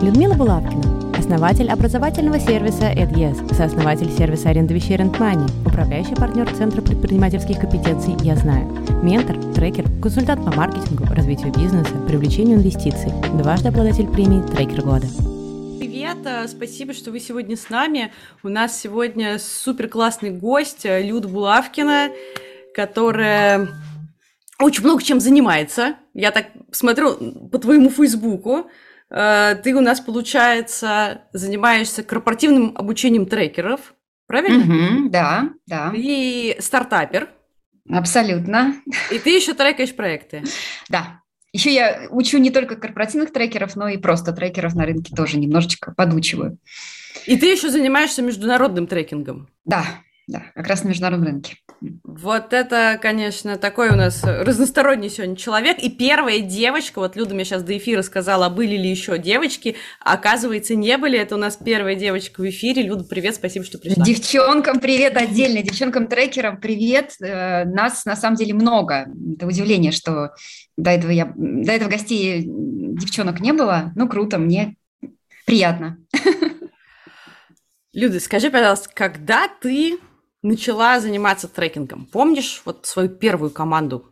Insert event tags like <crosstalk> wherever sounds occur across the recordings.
Людмила Булавкина, основатель образовательного сервиса EdYes, сооснователь сервиса аренды вещей RentMoney, управляющий партнер Центра предпринимательских компетенций «Я знаю», ментор, трекер, консультант по маркетингу, развитию бизнеса, привлечению инвестиций, дважды обладатель премии «Трекер года». Привет, э, спасибо, что вы сегодня с нами. У нас сегодня супер классный гость э, Люда Булавкина, которая очень много чем занимается. Я так смотрю по твоему Фейсбуку. Э, ты у нас, получается, занимаешься корпоративным обучением трекеров, правильно? Мгм, да, да, И стартапер. абсолютно. И ты еще трекаешь проекты. Да. Еще я учу не только корпоративных трекеров, но и просто трекеров на рынке тоже немножечко подучиваю. И ты еще занимаешься международным трекингом. Да, да, как раз на международном рынке. Вот это, конечно, такой у нас разносторонний сегодня человек. И первая девочка, вот Люда мне сейчас до эфира сказала, а были ли еще девочки, оказывается, не были. Это у нас первая девочка в эфире. Люда, привет, спасибо, что пришла. Девчонкам привет отдельно, девчонкам-трекерам привет. Э, Нас на самом деле много. Это удивление, что до этого, я, до этого гостей девчонок не было. Ну, круто, мне приятно. <laughs> Люда, скажи, пожалуйста, когда ты начала заниматься трекингом? Помнишь вот свою первую команду?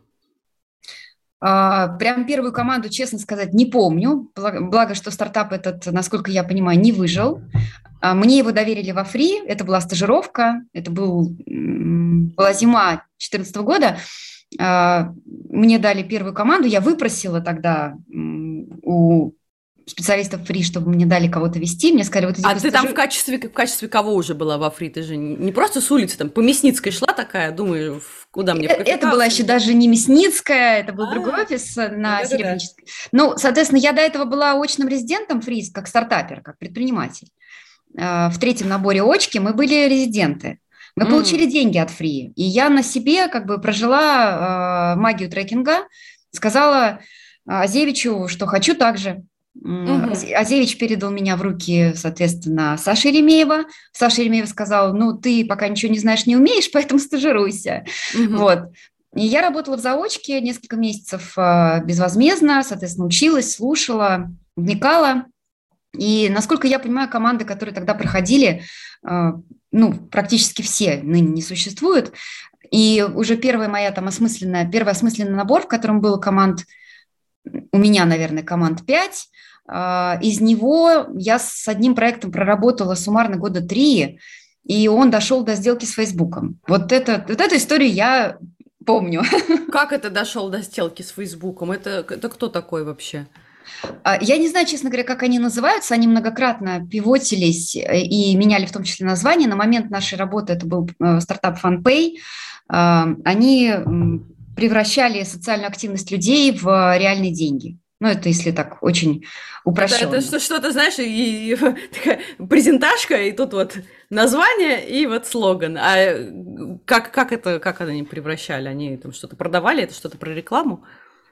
А, Прям первую команду, честно сказать, не помню. Благо, что стартап этот, насколько я понимаю, не выжил. А, Мне его доверили во фри. Это была стажировка. Это был, была зима 2014 года. А, Мне дали первую команду. Я выпросила тогда у специалистов фри, чтобы мне дали кого-то вести. Мне сказали, вот иди А ты там в качестве, в качестве кого уже была во фри? Ты же не просто с улицы, там, по Мясницкой шла такая, думаю, куда мне? Э, Это Капитал? была еще даже не Мясницкая, это был А, другой офис э, на да-да-да. Серебрянической. Ну, соответственно, я до этого была очным резидентом фриз, как стартапер, как предприниматель. Э, В третьем наборе очки мы были резиденты. Мы М. получили деньги от фри. И я на себе как бы прожила э, магию трекинга, сказала Азевичу, что хочу так же. Азе- Азевич передал меня в руки, соответственно, Саши Еремеева. Саша Еремеева сказал, ну, ты пока ничего не знаешь, не умеешь, <laughs> поэтому стажируйся. Мгм. Вот. И я работала в заочке несколько месяцев а, безвозмездно, соответственно, училась, слушала, вникала. И, насколько я понимаю, команды, которые тогда проходили, а, ну, практически все ныне не существуют. И уже первая моя там осмысленная, первый осмысленный набор, в котором было команд, у меня, наверное, команд 5, из него я с одним проектом проработала суммарно года три, и он дошел до сделки с Фейсбуком. Вот, это, вот эту историю я помню. <laughs> Как это дошел до сделки с Фейсбуком? Это, это кто такой вообще? А, Я не знаю, честно говоря, как они называются. Они многократно пивотились э, и меняли в том числе название. На момент нашей работы это был э, стартап FunPay. А, Они превращали социальную активность людей в э, реальные деньги. Ну, это если так очень Это, упрощенно. это что- что-то, знаешь, и, и <laughs> такая презентажка, и тут вот название, и вот слоган. А э, как, как это, как они превращали? Они там что-то продавали? Это что-то про рекламу?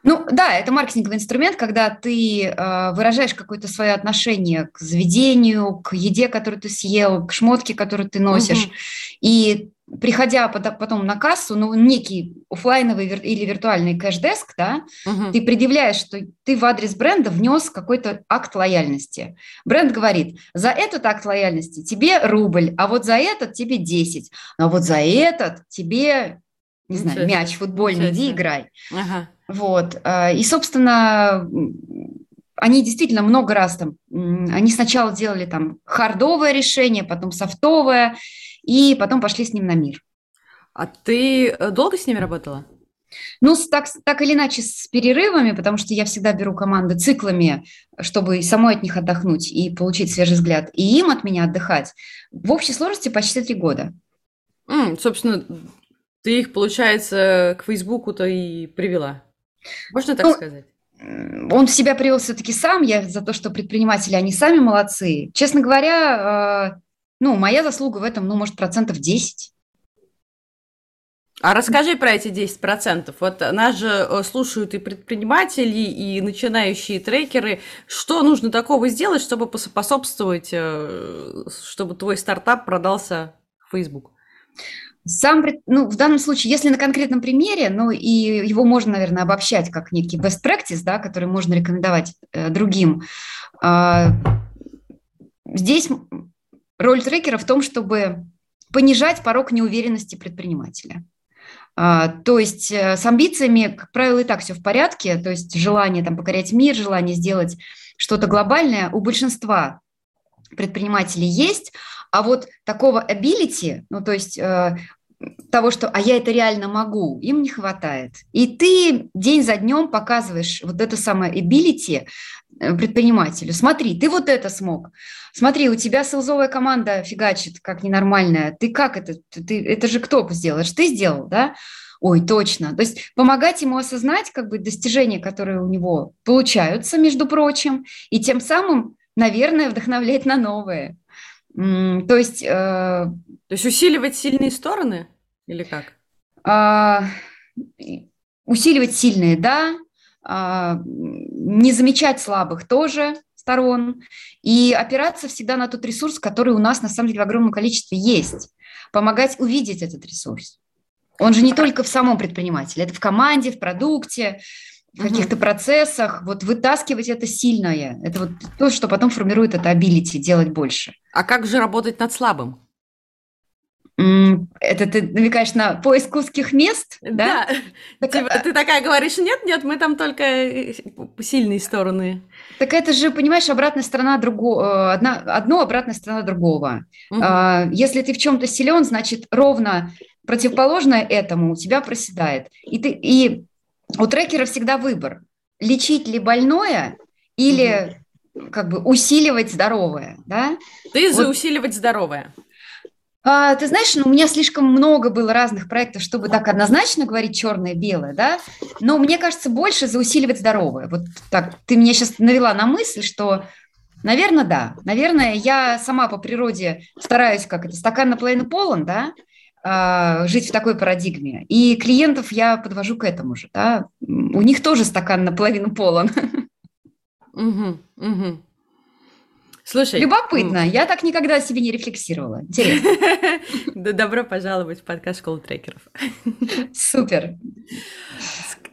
Ну да, это маркетинговый инструмент, когда ты э, выражаешь какое-то свое отношение к заведению, к еде, которую ты съел, к шмотке, которую ты носишь. Мгм. И приходя потом на кассу, ну, некий оффлайновый вир- или виртуальный кэш-деск, да, Мгм. ты предъявляешь, что ты в адрес бренда внес какой-то акт лояльности. Бренд говорит, за этот акт лояльности тебе рубль, а вот за этот тебе 10, а вот за этот тебе, не знаю, себе, мяч футбольный, ничего иди играй. Ага. Вот. а, И, собственно, они действительно много раз там, они сначала делали там хардовое решение, потом софтовое, и потом пошли с ним на мир. А ты э, долго с ними работала? Ну, так, так или иначе, с перерывами, потому что я всегда беру команды циклами, чтобы самой от них отдохнуть и получить свежий взгляд, и им от меня отдыхать. В общей сложности почти три года. М, собственно, ты их, получается, к Фейсбуку-то и привела. Можно так Ну, сказать? Он себя привел все-таки сам, я за то, что предприниматели, они сами молодцы. Честно говоря, э, ну, моя заслуга в этом, ну, может, процентов 10. А расскажи про эти 10%. Вот нас же э, слушают и предприниматели, и начинающие трекеры. Что нужно такого сделать, чтобы поспособствовать, э, чтобы твой стартап продался в Facebook? Сам, ну, в данном случае, если на конкретном примере, ну, и его можно, наверное, обобщать как некий best practice, да, который можно рекомендовать э, другим. А, здесь роль трекера в том, чтобы понижать порог неуверенности предпринимателя. А, то есть э, с амбициями, как правило, и так все в порядке, то есть желание там, покорять мир, желание сделать что-то глобальное у большинства предпринимателей есть, а вот такого ability, ну то есть э, того, что «а я это реально могу», им не хватает. И ты день за днем показываешь вот это самое ability э, предпринимателю. Смотри, ты вот это смог. Смотри, у тебя селзовая команда фигачит как ненормальная. Ты как это? Ты, это же кто сделаешь? Ты сделал, да? Ой, точно. То есть помогать ему осознать как бы достижения, которые у него получаются, между прочим, и тем самым, наверное, вдохновлять на новые. То есть... Э, То есть усиливать сильные стороны или как? Э, усиливать сильные, да. Э, не замечать слабых тоже сторон. И опираться всегда на тот ресурс, который у нас на самом деле в огромном количестве есть. Помогать увидеть этот ресурс. Он же не только в самом предпринимателе, это в команде, в продукте, каких-то процессах, вот вытаскивать это сильное. Это вот то, что потом формирует это ability, делать больше. А как же работать над слабым? Это ты намекаешь на поиск узких мест, да? Да. Так, типа, ты такая говоришь, нет, нет, мы там только э, сильные стороны. Так это же, понимаешь, обратная сторона другого, э, одна, одно обратная сторона другого. Угу. Если ты в чем-то силен, значит, ровно противоположное этому у тебя проседает. И, ты, и у трекера всегда выбор. Лечить ли больное или как бы усиливать здоровое, да? Ты вот. за усиливать здоровое. А, ты знаешь, ну, у меня слишком много было разных проектов, чтобы так однозначно говорить черное-белое, да, но мне кажется, больше за усиливать здоровое. Вот так, ты меня сейчас навела на мысль, что, наверное, да, наверное, я сама по природе стараюсь, как это, стакан наполовину полон, да, жить в такой парадигме. И клиентов я подвожу к этому же. Да? У них тоже стакан наполовину полон. Угу, угу. Слушай. Любопытно. Я так никогда о себе не рефлексировала. Интересно. <laughs> Добро пожаловать в подкаст школы трекеров. Супер.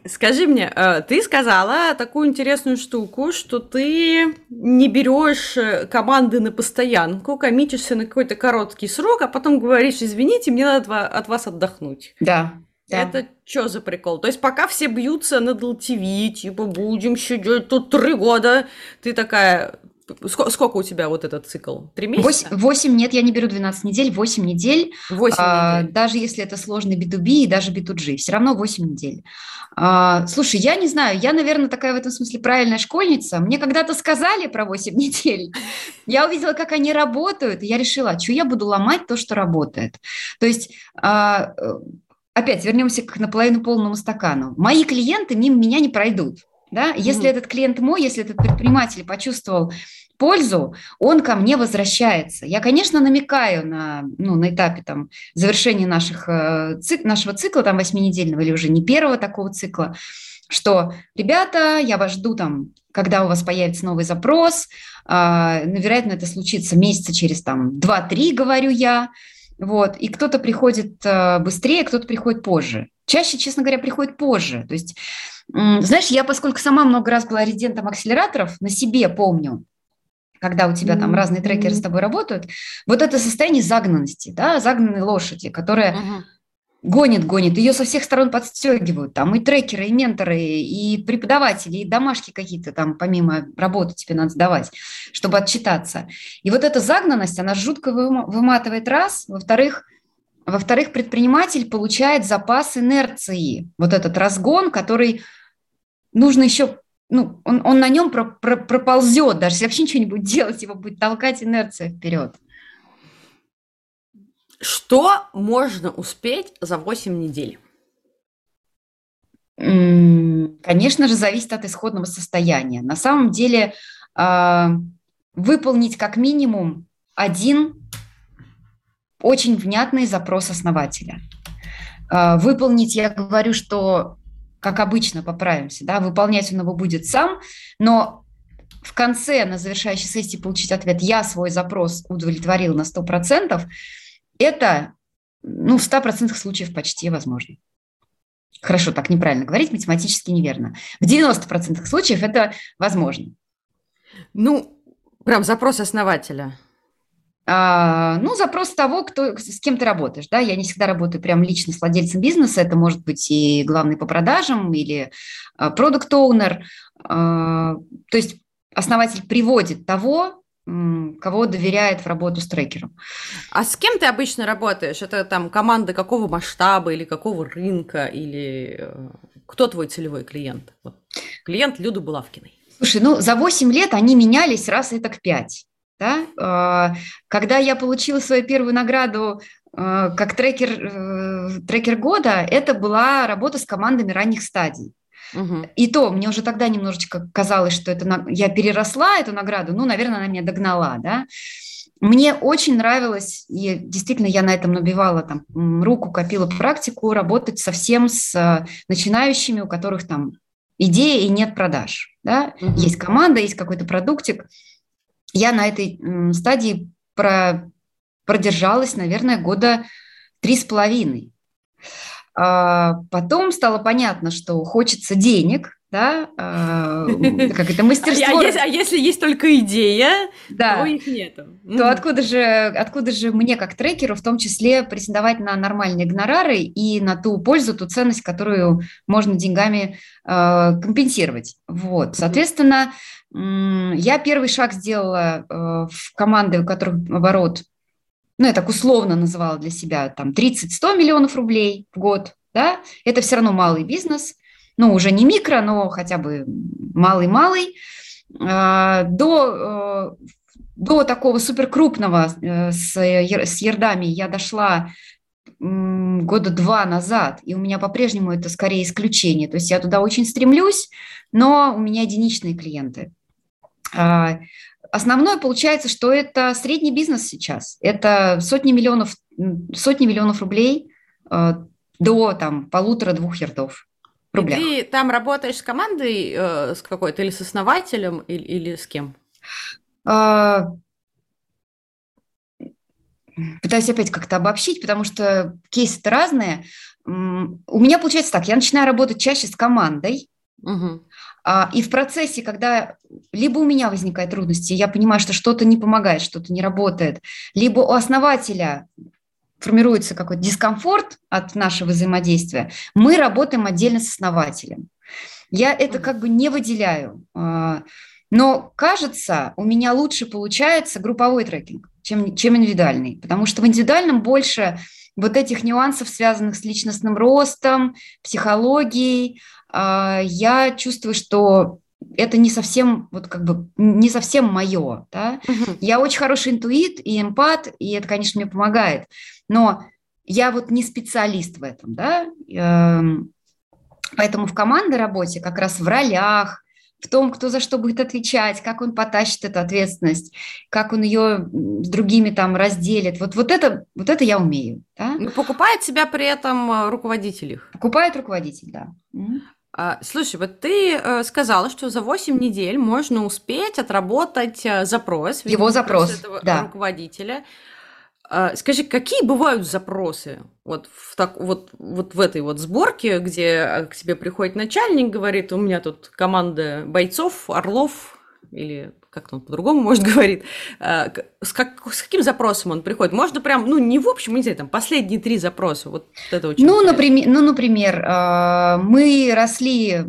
Скажи мне, э, ты сказала такую интересную штуку, что ты не берешь э, команды на постоянку, коммитишься на какой-то короткий срок, а потом говоришь, извините, мне надо от вас отдохнуть. Да. Да. Это что за прикол? То есть пока все бьются над LTV, типа будем сидеть тут три года, ты такая, Сколько, сколько у тебя вот этот цикл? Три месяца? 8, 8 нет, я не беру 12 недель, 8 недель. 8 а, недель. Даже если это сложный B2B и даже B2G, все равно 8 недель. А, слушай, я не знаю, я, наверное, такая в этом смысле правильная школьница. Мне когда-то сказали про 8 <laughs> недель. Я увидела, как они работают, и я решила, а что я буду ломать то, что работает. То есть а, э, опять вернемся к наполовину полному стакану. Мои клиенты мимо меня не пройдут. Да? Если mm-hmm. этот клиент мой, если этот предприниматель почувствовал пользу, он ко мне возвращается. Я, конечно, намекаю на, ну, на этапе там, завершения наших, э, цик, нашего цикла, там, восьминедельного или уже не первого такого цикла, что, ребята, я вас жду там, когда у вас появится новый запрос, э, вероятно, это случится месяца через там 2-3, говорю я, вот, и кто-то приходит э, быстрее, кто-то приходит позже. Чаще, честно говоря, приходит позже. То есть знаешь, я, поскольку сама много раз была резидентом акселераторов, на себе помню, когда у тебя там разные трекеры с тобой работают, вот это состояние загнанности, да, загнанной лошади, которая uh-huh. Гонит, гонит, ее со всех сторон подстегивают, там и трекеры, и менторы, и преподаватели, и домашки какие-то там помимо работы тебе надо сдавать, чтобы отчитаться. И вот эта загнанность, она жутко выматывает раз, во-вторых, во-вторых, предприниматель получает запас инерции, вот этот разгон, который нужно еще, ну, он, он на нем про, про, проползет, даже если вообще ничего не будет делать, его будет толкать инерция вперед. Что можно успеть за 8 недель? Конечно же, зависит от исходного состояния. На самом деле, а, выполнить как минимум один очень внятный запрос основателя. А, выполнить, я говорю, что, как обычно, поправимся, да, выполнять он его будет сам, но в конце, на завершающей сессии получить ответ «я свой запрос удовлетворил на 100%», это ну, в 100% случаев почти возможно. Хорошо, так неправильно говорить, математически неверно. В 90% случаев это возможно. Ну, прям запрос основателя. А, ну, запрос того, кто, с кем ты работаешь. Да? Я не всегда работаю прям лично с владельцем бизнеса. Это может быть и главный по продажам, или продукт-оунер. А, то есть основатель приводит того, кого доверяет в работу с трекером. А с кем ты обычно работаешь? Это там команда какого масштаба или какого рынка? Или э, кто твой целевой клиент? Вот. Клиент Люды Булавкиной. Слушай, ну за 8 лет они менялись раз это к 5. Да? А, когда я получила свою первую награду а, как трекер, э, трекер года, это была работа с командами ранних стадий. Угу. И то мне уже тогда немножечко казалось, что это я переросла эту награду, ну, наверное, она меня догнала, да. Мне очень нравилось, и действительно я на этом набивала там руку, копила практику, работать совсем с э, начинающими, у которых там идея и нет продаж. Да? Угу. Есть команда, есть какой-то продуктик. Я на этой стадии про, продержалась, наверное, года три с половиной. А потом стало понятно, что хочется денег, да, а, как это <laughs> мастерство. А, а, если, есть только идея, да, то их нету. То откуда же, откуда же мне, как трекеру, в том числе претендовать на нормальные гонорары и на ту пользу, ту ценность, которую можно деньгами э, компенсировать. Вот, соответственно, я первый шаг сделала в команды, у которых оборот ну, я так условно называла для себя, там, 30-100 миллионов рублей в год, да, это все равно малый бизнес, ну, уже не микро, но хотя бы малый-малый, а, до, э, до такого суперкрупного э, с, с ердами я дошла года два назад, и у меня по-прежнему это скорее исключение. То есть я туда очень стремлюсь, но у меня единичные клиенты. Основное получается, что это средний бизнес сейчас. Это сотни миллионов, сотни миллионов рублей э, до там полутора-двух ярдов. Рублях. И ты там работаешь с командой, э, с какой-то, или с основателем, или, или с кем? А, пытаюсь опять как-то обобщить, потому что кейсы-то разные. У меня получается так, я начинаю работать чаще с командой, угу. А, и в процессе, когда либо у меня возникают трудности, я понимаю, что что-то не помогает, что-то не работает, либо у основателя формируется какой-то дискомфорт от нашего взаимодействия, мы работаем отдельно с основателем. Я это как бы не выделяю. А, но кажется, у меня лучше получается групповой трекинг, чем, чем индивидуальный, потому что в индивидуальном больше вот этих нюансов, связанных с личностным ростом, психологией, а, я чувствую, что это не совсем, вот как бы, не совсем мое, да. Угу. Я очень хороший интуит и эмпат, и это, конечно, мне помогает, но я вот не специалист в этом, да, эм, поэтому в командной работе как раз в ролях, в том, кто за что будет отвечать, как он потащит эту ответственность, как он ее с другими там разделит. Вот, вот, это, вот это я умею. Да? Ну, покупает себя при этом э, руководитель их? Покупает руководитель, да. А, слушай, вот ты э, сказала, что за 8 недель можно успеть отработать э, запрос. Его запрос, этого да. руководителя. А, скажи, какие бывают запросы вот в, так, вот, вот в этой вот сборке, где к тебе приходит начальник, говорит, у меня тут команда бойцов, орлов, или как он по-другому, может, <laughs> говорит, а, с, как, с каким запросом он приходит? Можно прям, ну, не в общем, не знаю, там, последние три запроса, вот это очень Ну, например, ну, например, а, мы росли,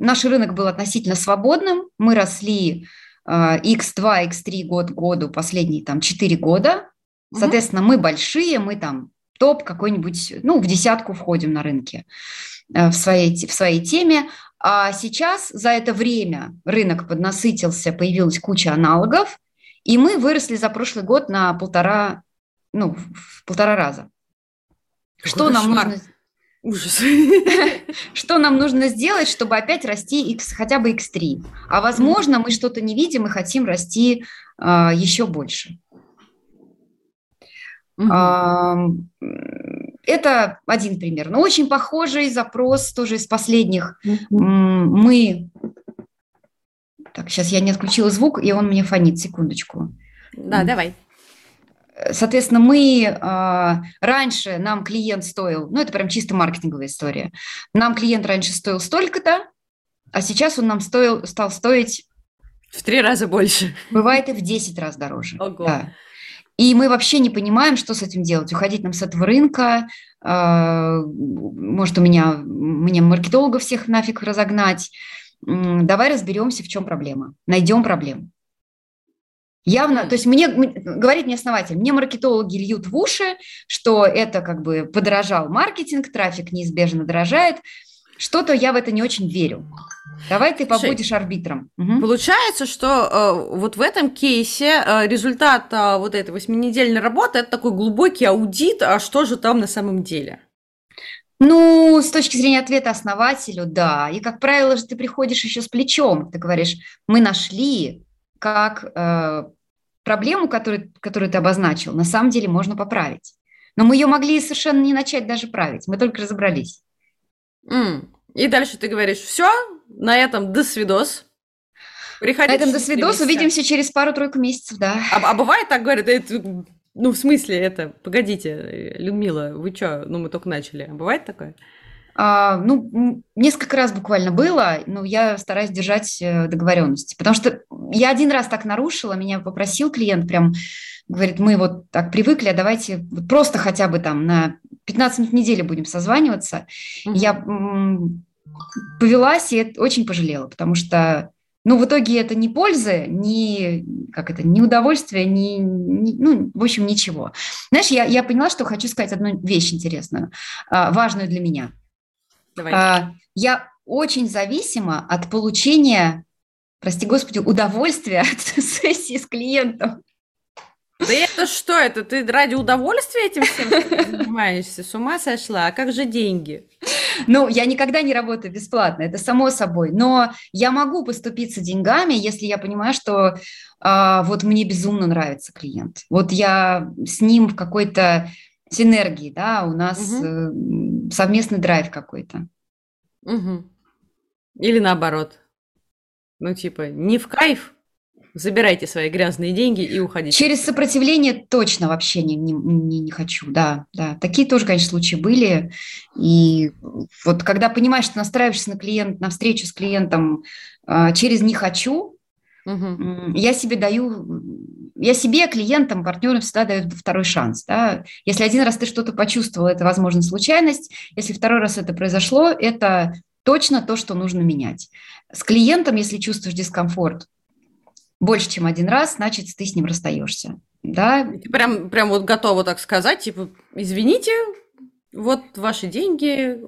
наш рынок был относительно свободным, мы росли X2, X3 год к году последние там 4 года, соответственно, мы большие, мы там топ какой-нибудь, ну, в десятку входим на рынке э, в своей, в своей теме, а сейчас за это время рынок поднасытился, появилась куча аналогов, и мы выросли за прошлый год на полтора, ну, в полтора раза. Какой что кошмар. нам нужно... Ужас. <laughs> Что нам нужно сделать, чтобы опять расти X, хотя бы X3? А возможно, мы что-то не видим и хотим расти э, еще больше. Угу. Это один пример. Но очень похожий запрос тоже из последних. Угу. Мы... Так, сейчас я не отключила звук, и он мне фонит. Секундочку. Да, давай. Соответственно, мы э, раньше нам клиент стоил, ну это прям чисто маркетинговая история. Нам клиент раньше стоил столько-то, а сейчас он нам стоил, стал стоить в три раза больше. Бывает и в 10 раз дороже. Ого. Да. И мы вообще не понимаем, что с этим делать. Уходить нам с этого рынка, э, может, у меня, мне маркетологов всех нафиг разогнать. Давай разберемся, в чем проблема. Найдем проблему. Явно, то есть мне, говорит мне основатель, мне маркетологи льют в уши, что это как бы подорожал маркетинг, трафик неизбежно дорожает, что-то я в это не очень верю. Давай ты побудешь Слушай, арбитром. Угу. Получается, что э, вот в этом кейсе э, результат э, вот этой восьминедельной работы это такой глубокий аудит, а что же там на самом деле? Ну, с точки зрения ответа основателю, да. И, как правило, же ты приходишь еще с плечом. Ты говоришь, мы нашли, как э, проблему, которую, которую ты обозначил, на самом деле можно поправить. Но мы ее могли совершенно не начать даже править. Мы только разобрались. Mm. И дальше ты говоришь, все, на этом до свидос. Приходите на этом до свидос, увидимся через пару-тройку месяцев, да. А, а бывает так, говорят, это, ну, в смысле, это, погодите, Людмила, вы что, ну, мы только начали. А бывает такое? А, ну, несколько раз буквально было, но я стараюсь держать э, договоренности, потому что я один раз так нарушила, меня попросил клиент прям, говорит, мы вот так привыкли, а давайте просто хотя бы там на 15 минут в неделю будем созваниваться. Mm-hmm. Я повелась и очень пожалела, потому что, ну, в итоге это не польза, не, как это, не удовольствие, не, не ну, в общем, ничего. Знаешь, я, я поняла, что хочу сказать одну вещь интересную, а, важную для меня. Давай. А, я очень зависима от получения, прости господи, удовольствия <laughs> от сессии с клиентом. Да это что это? Ты ради удовольствия этим всем занимаешься? С ума сошла? А как же деньги? Ну, я никогда не работаю бесплатно, это само собой. Но я могу поступиться деньгами, если я понимаю, что а, вот мне безумно нравится клиент. Вот я с ним в какой-то синергии, да, у нас угу. совместный драйв какой-то. Угу. Или наоборот. Ну, типа, не в кайф, забирайте свои грязные деньги и уходите. Через сопротивление точно вообще не, не, не, не хочу, да, да. Такие тоже, конечно, случаи были. И вот когда понимаешь, что настраиваешься на клиент, на встречу с клиентом э, через «не хочу», угу. я себе даю, я себе, клиентам, партнерам всегда даю второй шанс. Да? Если один раз ты что-то почувствовал, это, возможно, случайность. Если второй раз это произошло, это точно то, что нужно менять. С клиентом, если чувствуешь дискомфорт, больше, чем один раз, значит, ты с ним расстаешься. Да? Прям, прям вот готова так сказать, типа, извините, вот ваши деньги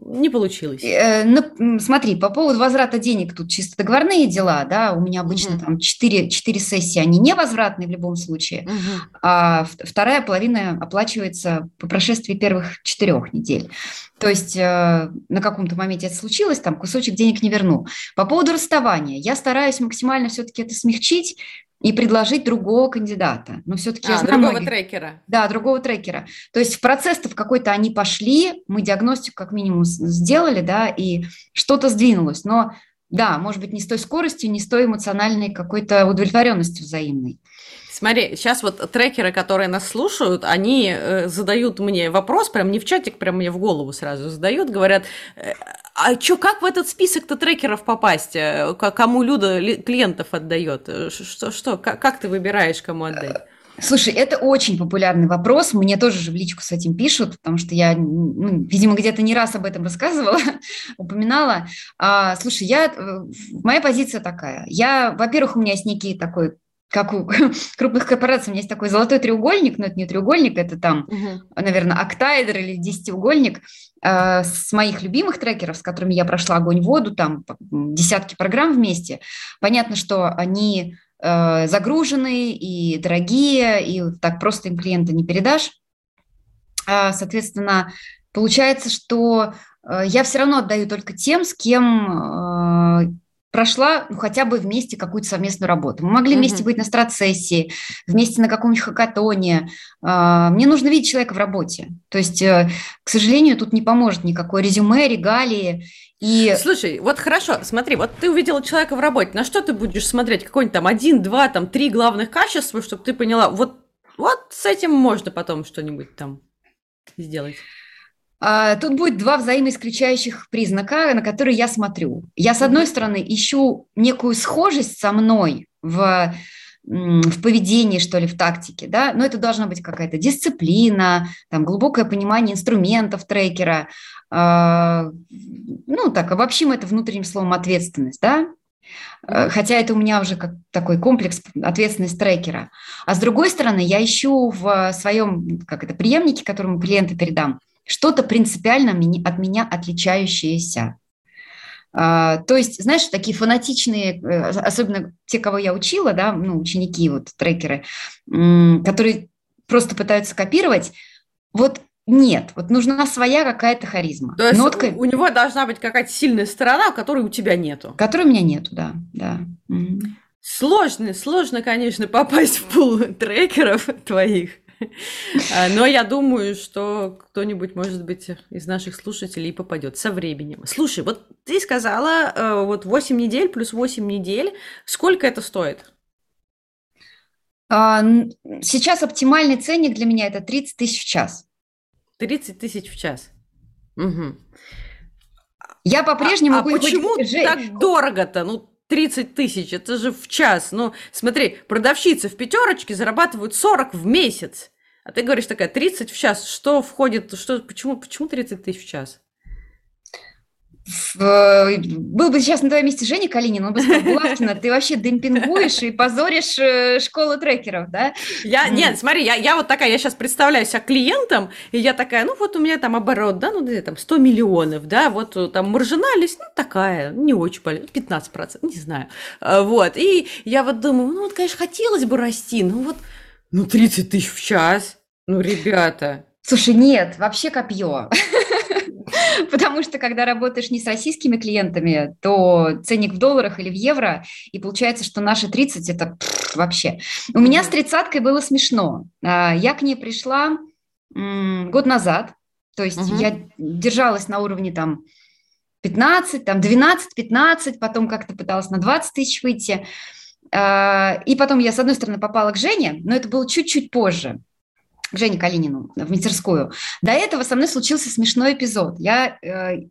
не получилось. Э, ну, смотри, по поводу возврата денег тут чисто договорные дела, да, у меня обычно угу. там 4, 4 сессии, они невозвратные в любом случае, угу. а вторая половина оплачивается по прошествии первых четырех недель. То есть э, на каком-то моменте это случилось, там кусочек денег не верну. По поводу расставания, я стараюсь максимально все-таки это смягчить, и предложить другого кандидата. Но все-таки а, я знаю другого многих... трекера. Да, другого трекера. То есть в процесс-то в какой-то они пошли, мы диагностику как минимум сделали, да, и что-то сдвинулось. Но да, может быть, не с той скоростью, не с той эмоциональной какой-то удовлетворенностью взаимной. Смотри, сейчас вот трекеры, которые нас слушают, они э, задают мне вопрос, прям не в чатик, прям мне в голову сразу задают, говорят, «Э, а чё, как в этот список-то трекеров попасть? Э, кому Люда клиентов отдает? Что, что как, как ты выбираешь, кому отдать? Слушай, это очень популярный вопрос. Мне тоже же в личку с этим пишут, потому что я, ну, видимо, где-то не раз об этом рассказывала, <laughs> упоминала. А, слушай, я, моя позиция такая. Я, во-первых, у меня есть некий такой как у <laughs> крупных корпораций, у меня есть такой золотой треугольник, но это не треугольник, это там, uh-huh. наверное, октаэдр или десятиугольник э, с моих любимых трекеров, с которыми я прошла огонь в воду, там десятки программ вместе. Понятно, что они э, загружены и дорогие, и так просто им клиента не передашь. А, соответственно, получается, что э, я все равно отдаю только тем, с кем э, прошла ну, хотя бы вместе какую-то совместную работу. Мы могли вместе быть на страцессии, вместе на каком-нибудь хакатоне. А, мне нужно видеть человека в работе. То есть, э, к сожалению, тут не поможет никакое резюме, регалии. И... Слушай, вот хорошо, смотри, вот ты увидела человека в работе, на что ты будешь смотреть? Какой-нибудь там один, два, там три главных качества, чтобы ты поняла, вот, вот с этим можно потом что-нибудь там сделать. А, тут будет два взаимоисключающих признака, на которые я смотрю. Я, с одной стороны, ищу некую схожесть со мной в в поведении, что ли, в тактике, да, но это должна быть какая-то дисциплина, там, глубокое понимание инструментов трекера, э, ну, так, обобщим это внутренним словом ответственность, да, э, Хотя это у меня уже как такой комплекс ответственность трекера. А с другой стороны, я ищу в своем как это, преемнике, которому клиенты передам, что-то принципиально от меня отличающееся. А, то есть, знаешь, такие фанатичные, э, особенно те, кого я учила, да, ну, ученики, вот трекеры, которые просто пытаются копировать, вот нет, вот нужна своя какая-то харизма. То есть Нотка... у него должна быть какая-то сильная сторона, которой у тебя нету. Которой у меня нету, да, да. Сложно, сложно, конечно, попасть в пул трекеров твоих. А, но я думаю, что кто-нибудь, может быть, из наших слушателей попадет со временем. Слушай, вот ты сказала, э, вот 8 недель плюс 8 недель. Сколько это стоит? А, сейчас оптимальный ценник для меня это 30 тысяч в час. 30 тысяч в час. Угу. Я по-прежнему... А, а почему так дорого-то? Ну, 30 тысяч, это же в час. Ну, смотри, продавщицы в пятерочке зарабатывают 40 в месяц. А ты говоришь такая 30 в час. Что входит, что, почему, почему 30 тысяч в час? Э, был бы сейчас на твоем месте Женя Калинин, он бы сказал, Булавкина, ты вообще демпингуешь и позоришь э, школу трекеров, да? Я, нет, смотри, я, я вот такая, я сейчас представляю себя клиентом, и я такая, ну вот у меня там оборот, да, ну там 100 миллионов, да, вот э, там маржинальность, ну такая, не очень большая, 15%, не знаю, вот, и я вот думаю, ну вот, конечно, хотелось бы расти, но вот ну, 30 тысяч в час. Ну, ребята. Слушай, нет, вообще копье. <laughs> Потому что, когда работаешь не с российскими клиентами, то ценник в долларах или в евро, и получается, что наши 30 – это вообще. У меня с тридцаткой было смешно. А, я к ней пришла год назад, то есть угу. я держалась на уровне там 15, там 12-15, потом как-то пыталась на 20 тысяч выйти. А, и потом я, с одной стороны, попала к Жене, но это было чуть-чуть позже к Жене Калинину в мастерскую. До этого со мной случился смешной эпизод. Я э,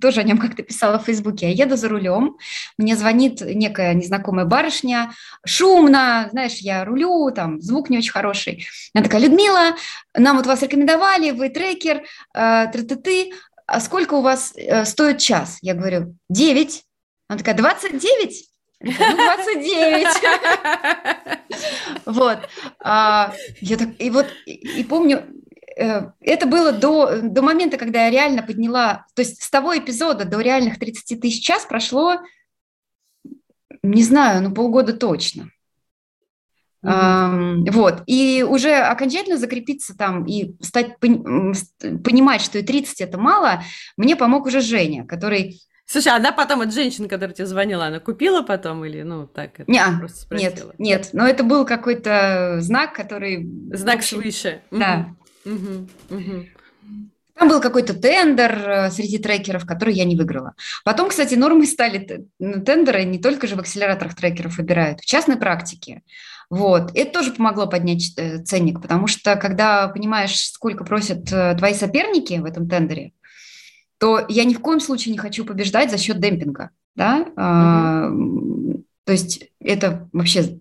тоже о нем как-то писала в Фейсбуке. Я еду за рулем, мне звонит некая незнакомая барышня, шумно, знаешь, я рулю, там звук не очень хороший. Она такая, Людмила, нам вот вас рекомендовали, вы трекер, э, ты-ты-ты, а сколько у вас э, стоит час? Я говорю, 9. Она такая, 29? Ну, 29. Вот. А, я так, и вот, и помню, э, это было до, до момента, когда я реально подняла, то есть с того эпизода до реальных 30 тысяч час прошло, не знаю, ну полгода точно. Mm-hmm. вот, и уже окончательно закрепиться там и стать, понимать, что и 30 это мало, мне помог уже Женя, который Слушай, она потом от женщины, которая тебе звонила, она купила потом или, ну, так? Это Не, нет, нет, но это был какой-то знак, который... Знак свыше. Да. Угу, угу. Там был какой-то тендер э, среди трекеров, который я не выиграла. Потом, кстати, нормы стали тендеры не только же в акселераторах трекеров выбирают, в частной практике. Вот. Это тоже помогло поднять э, ценник, потому что когда понимаешь, сколько просят э, твои соперники в этом тендере, то я ни в коем случае не хочу побеждать за счет демпинга. Да? Mm-hmm. То есть это вообще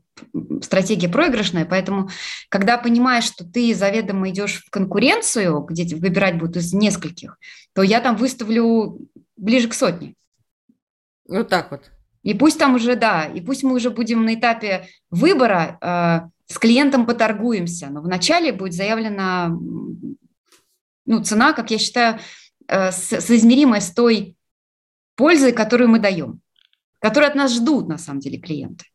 стратегия проигрышная, поэтому когда понимаешь, что ты заведомо идешь в конкуренцию, где выбирать будут из нескольких, то я там выставлю ближе к сотне. Вот так вот. И пусть там уже, да, и пусть мы уже будем на этапе выбора, э, с клиентом поторгуемся, но вначале будет заявлена ну, цена, как я считаю, Э, соизмеримое с той пользой, которую мы даем, которую от нас ждут, на самом деле, клиенты.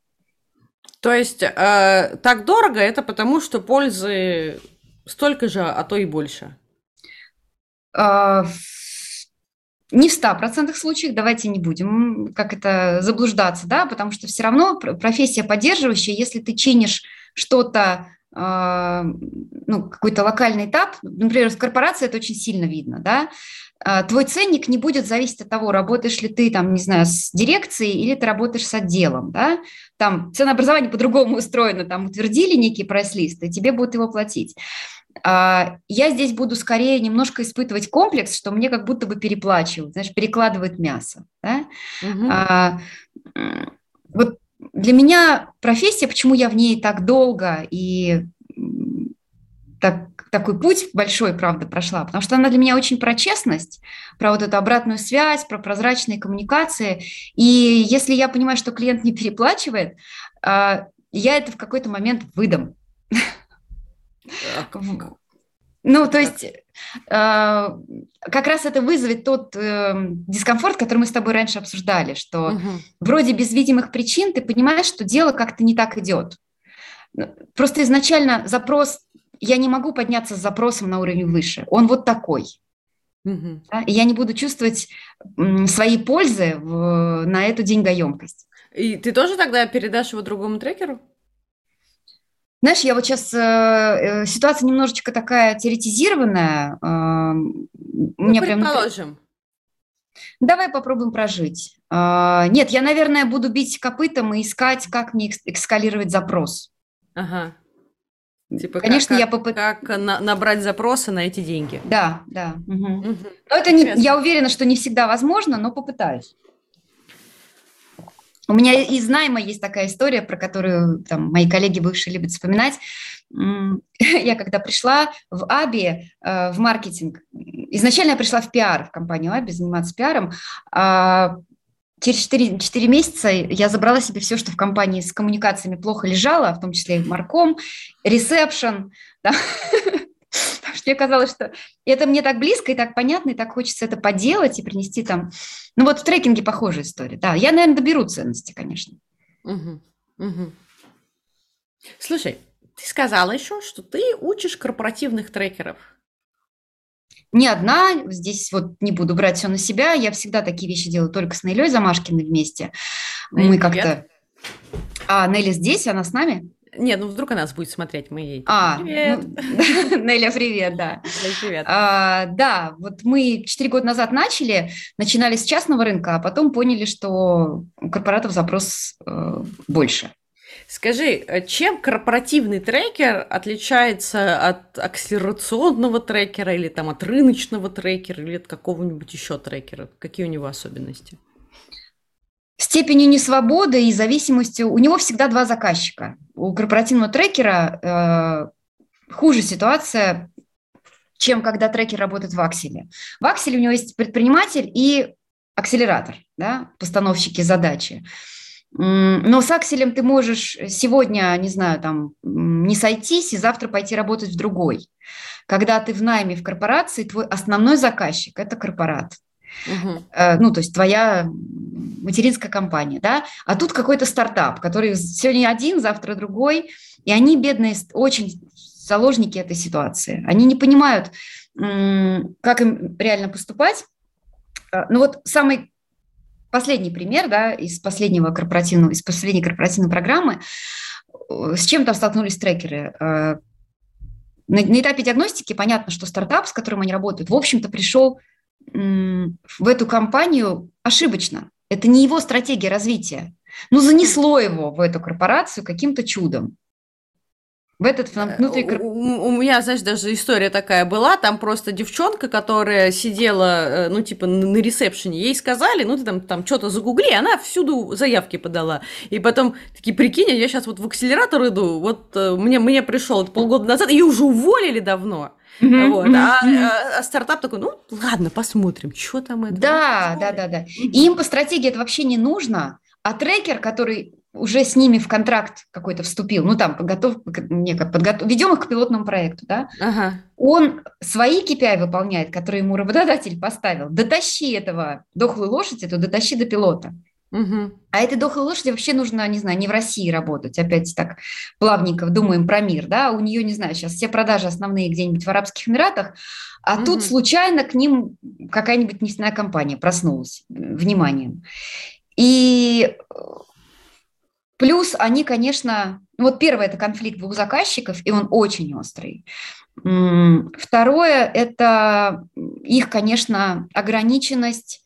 То есть э, так дорого это потому, что пользы столько же, а то и больше? Э, не в 100% случаях, давайте не будем как это заблуждаться, да, потому что все равно профессия поддерживающая, если ты чинишь что-то ну, какой-то локальный этап, например, в корпорации это очень сильно видно, да, а, твой ценник не будет зависеть от того, работаешь ли ты, там, не знаю, с дирекцией или ты работаешь с отделом, да, там ценообразование по-другому <laughs> устроено, там утвердили некий прайс-лист, и тебе будут его платить. А, я здесь буду скорее немножко испытывать комплекс, что мне как будто бы переплачивают, знаешь, перекладывают мясо, да. Угу. А, вот для меня профессия, почему я в ней так долго и так, такой путь большой, правда, прошла, потому что она для меня очень про честность, про вот эту обратную связь, про прозрачные коммуникации. И если я понимаю, что клиент не переплачивает, а, я это в какой-то момент выдам. Ну, то есть как раз это вызовет тот э, дискомфорт, который мы с тобой раньше обсуждали, что угу. вроде без видимых причин ты понимаешь, что дело как-то не так идет. Просто изначально запрос, я не могу подняться с запросом на уровень выше, он вот такой. Угу. Да? И я не буду чувствовать свои пользы в, на эту деньгоемкость. И ты тоже тогда передашь его другому трекеру? Знаешь, я вот сейчас, э, э, ситуация немножечко такая теоретизированная. Э, ну, предположим. Прям... Давай попробуем прожить. Э, нет, я, наверное, буду бить копытом и искать, как мне экскалировать запрос. Ага. Типа, Конечно, как, я попытаюсь... Как на, набрать запросы на эти деньги. Да, да. Угу. Угу. Но это не, я уверена, что не всегда возможно, но попытаюсь. У меня из найма есть такая история, про которую там, мои коллеги бывшие любят вспоминать. <laughs> Я когда пришла в Аби, э, в маркетинг, изначально я пришла в пиар, в компанию Аби, заниматься пиаром, а через 4, 4 месяца я забрала себе все, что в компании с коммуникациями плохо лежало, в том числе и марком, ресепшн, <laughs> Потому что мне казалось, что это мне так близко и так понятно, и так хочется это поделать и принести там... Ну вот в трекинге похожая история, да. Я, наверное, доберу ценности, конечно. Угу, угу. Слушай, ты сказала еще, что ты учишь корпоративных трекеров. Не одна, здесь вот не буду брать все на себя, я всегда такие вещи делаю только с Нелей Замашкиной вместе. Мы как-то... А, Нелли здесь, она с нами? Нет, ну вдруг она нас будет смотреть, мы ей. А, привет. Ну, <laughs> Неля, привет, да. привет. А, да, вот мы четыре года назад начали, начинали с частного рынка, а потом поняли, что у корпоратов запрос э, больше. Скажи, э, чем корпоративный трекер отличается от акселерационного трекера или там от рыночного трекера или от какого-нибудь еще трекера? Какие у него особенности? Степенью несвободы и зависимостью. У него всегда два заказчика. У корпоративного трекера э, хуже ситуация, чем когда трекер работает в акселе. В акселе у него есть предприниматель и акселератор, да, постановщики задачи. Но с акселем ты можешь сегодня, не знаю, там, не сойтись и завтра пойти работать в другой. Когда ты в найме в корпорации, твой основной заказчик – это корпорат. Угу. Ну, то есть твоя материнская компания, да, а тут какой-то стартап, который сегодня один, завтра другой, и они, бедные, очень заложники этой ситуации. Они не понимают, как им реально поступать. А, ну вот самый последний пример, да, из последнего корпоративного, из последней корпоративной программы, э, с чем там столкнулись трекеры? Э, на этапе диагностики понятно, что стартап, с которым они работают, в общем-то пришел в эту компанию ошибочно. Это не его стратегия развития. Ну, занесло его в эту корпорацию каким-то чудом. В этот э, внутри... У, у меня, знаешь, даже история такая была, там просто девчонка, которая сидела, э, ну, типа, на ресепшене, ей сказали, ну, ты там, там что-то загугли, она всюду заявки подала. И потом, такие, прикинь, я сейчас вот в акселератор иду, вот э, мне, мне пришел полгода назад, и уже уволили давно. Mm-hmm, вот. mm-hmm. А, а стартап такой, ну ладно, посмотрим, что там это. Да, да, да, да. И им по стратегии это вообще не нужно, а трекер, который уже с ними в контракт какой-то вступил, ну там подготов, не, подготов, ведем их к пилотному проекту, да, ага. он свои KPI выполняет, которые ему работодатель поставил. Дотащи этого дохлую лошадь, эту дотащи до пилота. Угу. А этой дохлой лошади вообще нужно, не знаю, не в России работать. Опять так плавненько думаем про мир, да, у нее, не знаю, сейчас все продажи основные где-нибудь в Арабских Эмиратах, а угу. тут случайно к ним какая-нибудь нефтяная компания проснулась вниманием. И плюс они, конечно, ну вот первое – это конфликт двух заказчиков, и он очень острый. Второе – это их, конечно, ограниченность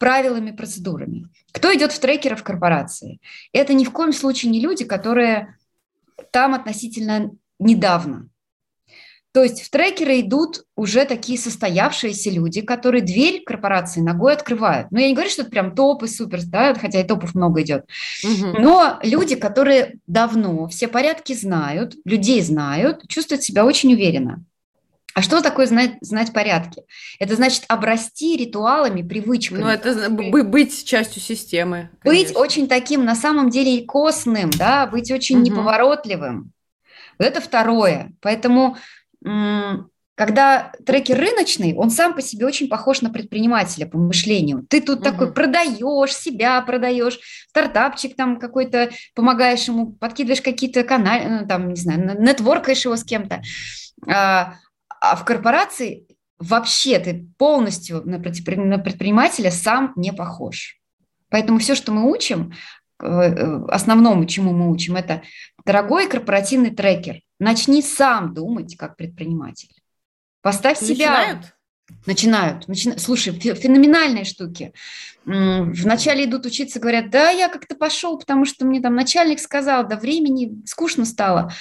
правилами, процедурами. Кто идет в трекеры в корпорации? Это ни в коем случае не люди, которые там относительно недавно. То есть в трекеры идут уже такие состоявшиеся люди, которые дверь корпорации ногой открывают. Ну, я не говорю, что это прям топы супер, да, хотя и топов много идет. Угу. Но люди, которые давно все порядки знают, людей знают, чувствуют себя очень уверенно. А что такое знать, знать порядки? Это значит обрасти ритуалами, привычками. Ну, это быть частью системы. Конечно. Быть очень таким, на самом деле, костным, да, быть очень угу. неповоротливым. Это второе. Поэтому когда трекер рыночный, он сам по себе очень похож на предпринимателя по мышлению. Ты тут угу. такой продаешь, себя продаешь, стартапчик там какой-то, помогаешь ему, подкидываешь какие-то каналы, ну, там, не знаю, нетворкаешь его с кем-то. А, а в корпорации вообще ты полностью на предпринимателя сам не похож. Поэтому все, что мы учим, э, э, основному, чему мы учим, это дорогой корпоративный трекер. Начни сам думать как предприниматель. Поставь Начинают? себя Начинают. Начина... Слушай, феноменальные штуки. Вначале идут учиться, говорят, да, я как-то пошел, потому что мне там начальник сказал, да времени скучно стало.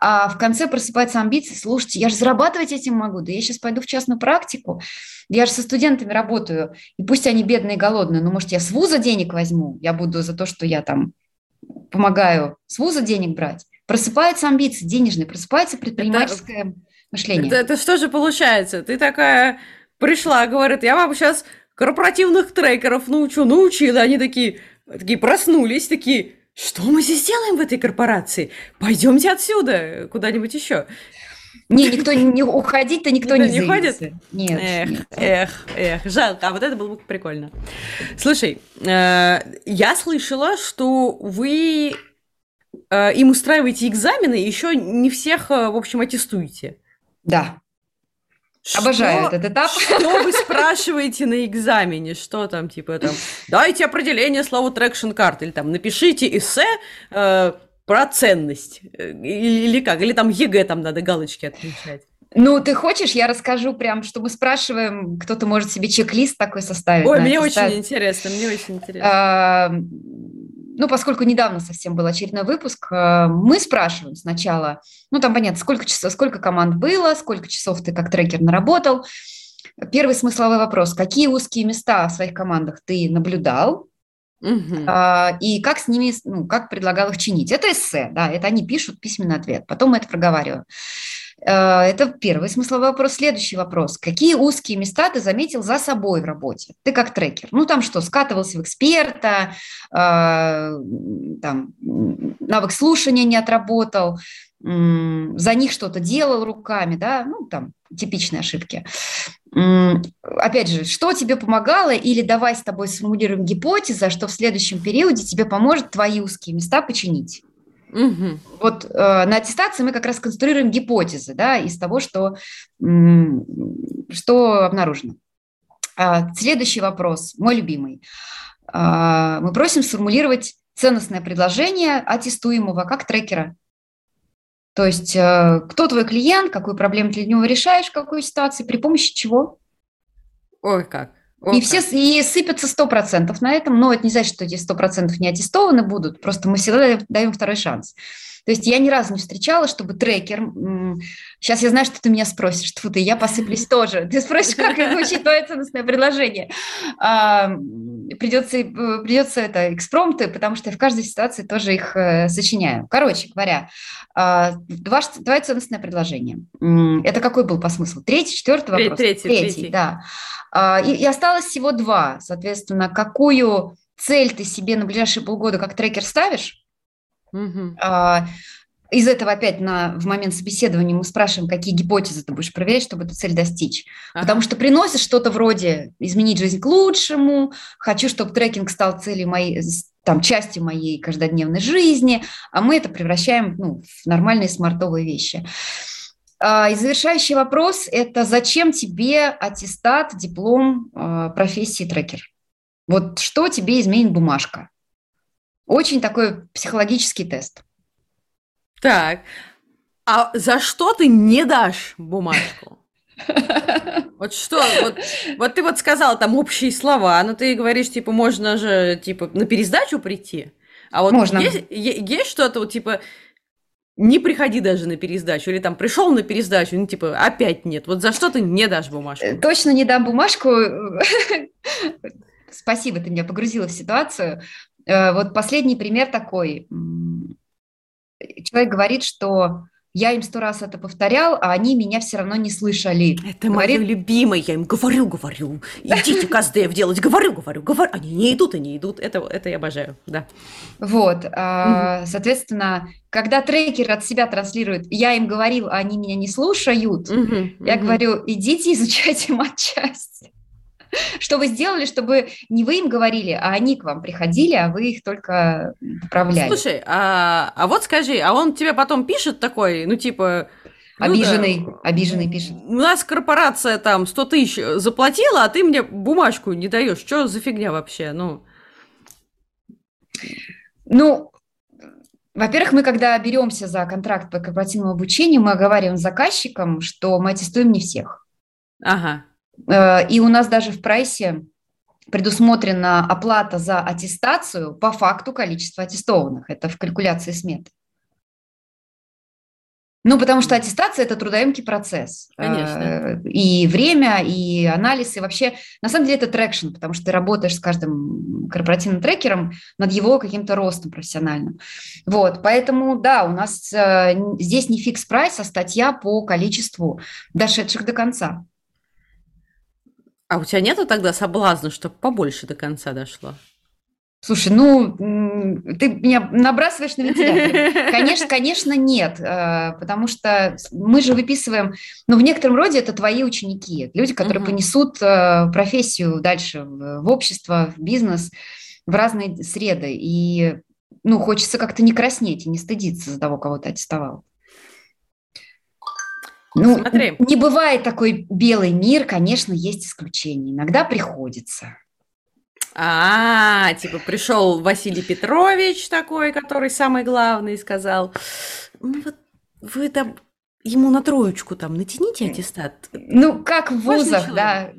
А в конце просыпаются амбиции, слушайте, я же зарабатывать этим могу, да я сейчас пойду в частную практику, я же со студентами работаю, и пусть они бедные и голодные, но может я с вуза денег возьму, я буду за то, что я там помогаю с вуза денег брать. Просыпаются амбиции денежные, просыпается предпринимательское... Это мышление. Это, это что же получается? Ты такая пришла, говорит, я вам сейчас корпоративных трекеров научу, научила. Они такие, такие проснулись, такие, что мы здесь делаем в этой корпорации? Пойдемте отсюда куда-нибудь еще. Не, никто не уходить-то никто, никто не, не ходит. Нет, эх, нет. эх, эх, жалко. А вот это было бы прикольно. Слушай, э, я слышала, что вы э, им устраиваете экзамены, еще не всех, э, в общем, аттестуете. Да. Что, Обожаю этот этап. Что вы <laughs> спрашиваете на экзамене? Что там, типа, там, дайте определение слова traction card, или там, напишите эссе э, про ценность, э, или, или как, или там ЕГЭ там надо галочки отмечать. Ну, ты хочешь, я расскажу прям, что мы спрашиваем, кто-то может себе чек-лист такой составить. Ой, мне очень интересно, мне очень интересно. А, ну, поскольку недавно совсем был очередной выпуск, э, мы спрашиваем сначала, ну, там понятно, сколько часов, сколько команд было, сколько часов ты как трекер наработал. Первый смысловой вопрос, какие узкие места в своих командах ты наблюдал, Угу. А, и как с ними, ну, как предлагал их чинить. Это эссе, да, это они пишут письменный ответ, потом мы это проговариваем. Э, это первый смысловой вопрос. Следующий вопрос. Какие узкие места ты заметил за собой в работе? Ты как трекер. Ну, там что, скатывался в эксперта, э, там, навык слушания не отработал, за них что-то делал руками, да, ну, там, типичные ошибки. Опять же, что тебе помогало, или давай с тобой сформулируем гипотеза, что в следующем периоде тебе поможет твои узкие места починить. Угу. Вот э, на аттестации мы как раз конструируем гипотезы да, из того, что, что обнаружено. А, следующий вопрос, мой любимый. А, мы просим сформулировать ценностное предложение аттестуемого как трекера. То есть э, кто твой клиент, какую проблему для него решаешь, в какой ситуации, при помощи чего? Ой, как. И все и сыпятся 100% на этом, но это не значит, что эти 100% не аттестованы будут, просто мы всегда даем второй шанс. То есть я ни разу не встречала, чтобы трекер... Сейчас я знаю, что ты меня спросишь, тьфу ты, я посыплюсь тоже. Ты спросишь, как звучит твое ценностное предложение. А, придется, э, придется это экспромты, потому что я в каждой ситуации тоже их э, сочиняю. Короче говоря, а, два, твое ценностное предложение. Это какой был по смыслу? Третий, четвертый вопрос? Третий, третий, третий. да. А, и, и осталось всего два. Соответственно, какую цель ты себе на ближайшие полгода как трекер ставишь? Угу. Из этого опять на, в момент собеседования мы спрашиваем, какие гипотезы ты будешь проверять, чтобы эту цель достичь. Ага. Потому что приносит что-то вроде изменить жизнь к лучшему, хочу, чтобы трекинг стал целью моей, там, частью моей каждодневной жизни, а мы это превращаем ну, в нормальные смартовые вещи. А, и завершающий вопрос – это зачем тебе аттестат, диплом а, профессии трекер? Вот что тебе изменит бумажка? Очень такой психологический тест. Так, а за что ты не дашь бумажку? <laughs> Вот что, вот, вот ты вот сказала там общие слова, но ты говоришь, типа, можно же, типа, на пересдачу прийти. А вот можно. Есть, есть что-то, вот, типа, не приходи даже на пересдачу. Или там пришел на пересдачу, ну, типа, опять нет. Вот за что ты не дашь бумажку? Э, точно не дам бумажку. <laughs> Спасибо, ты меня погрузила в ситуацию. Э, вот последний пример такой. Человек говорит, что я им сто раз это повторял, а они меня все равно не слышали. Это Говорит... мое любимое, я им говорю, говорю, идите КСДФ делать, говорю, говорю, говорю. Они не идут, они идут, это, это я обожаю, да. Вот, а, соответственно, когда трекер от себя транслирует, я им говорил, а они меня не слушают, я говорю, идите изучайте матчасть. <laughs> Что вы сделали, чтобы не вы им говорили, а они к вам приходили, а вы их только поправляли? Слушай, а, а вот скажи, а он тебе потом пишет такой, ну типа... Ну, обиженный, да, обиженный пишет. У нас корпорация там 100 тысяч заплатила, а ты мне бумажку не даешь. Что за фигня вообще? Ну, ну во-первых, мы когда беремся за контракт по корпоративному обучению, мы оговариваем с заказчиком, что мы аттестуем не всех. Ага. Э, и у нас даже в прайсе предусмотрена оплата за аттестацию по факту количества аттестованных. Это в калькуляции сметы. Ну, потому что аттестация – это трудоемкий процесс. Конечно. Э, и время, и анализ, и вообще, на самом деле это traction, потому что ты работаешь с каждым корпоративным трекером над его каким-то ростом профессиональным. Вот, поэтому, да, у нас э, здесь не fix price, а статья по количеству дошедших до конца. А у тебя нету тогда соблазна, чтобы побольше до конца дошло? Слушай, ну, ты меня набрасываешь на вентилятор. <laughs> Конечно, конечно, нет, э, потому что мы же выписываем, ну, в некотором роде это твои ученики, люди, которые угу. понесут э, профессию дальше в общество, в бизнес, в разные среды. И, ну, хочется как-то не краснеть и не стыдиться за того, кого ты аттестовал. Ну, Смотри. не бывает такой белый мир, конечно, есть исключения. Иногда приходится. А, типа пришел Василий Петрович такой, который самый главный, сказал, ну вот вы там ему на троечку там натяните аттестат. Ну, как в вузах, да.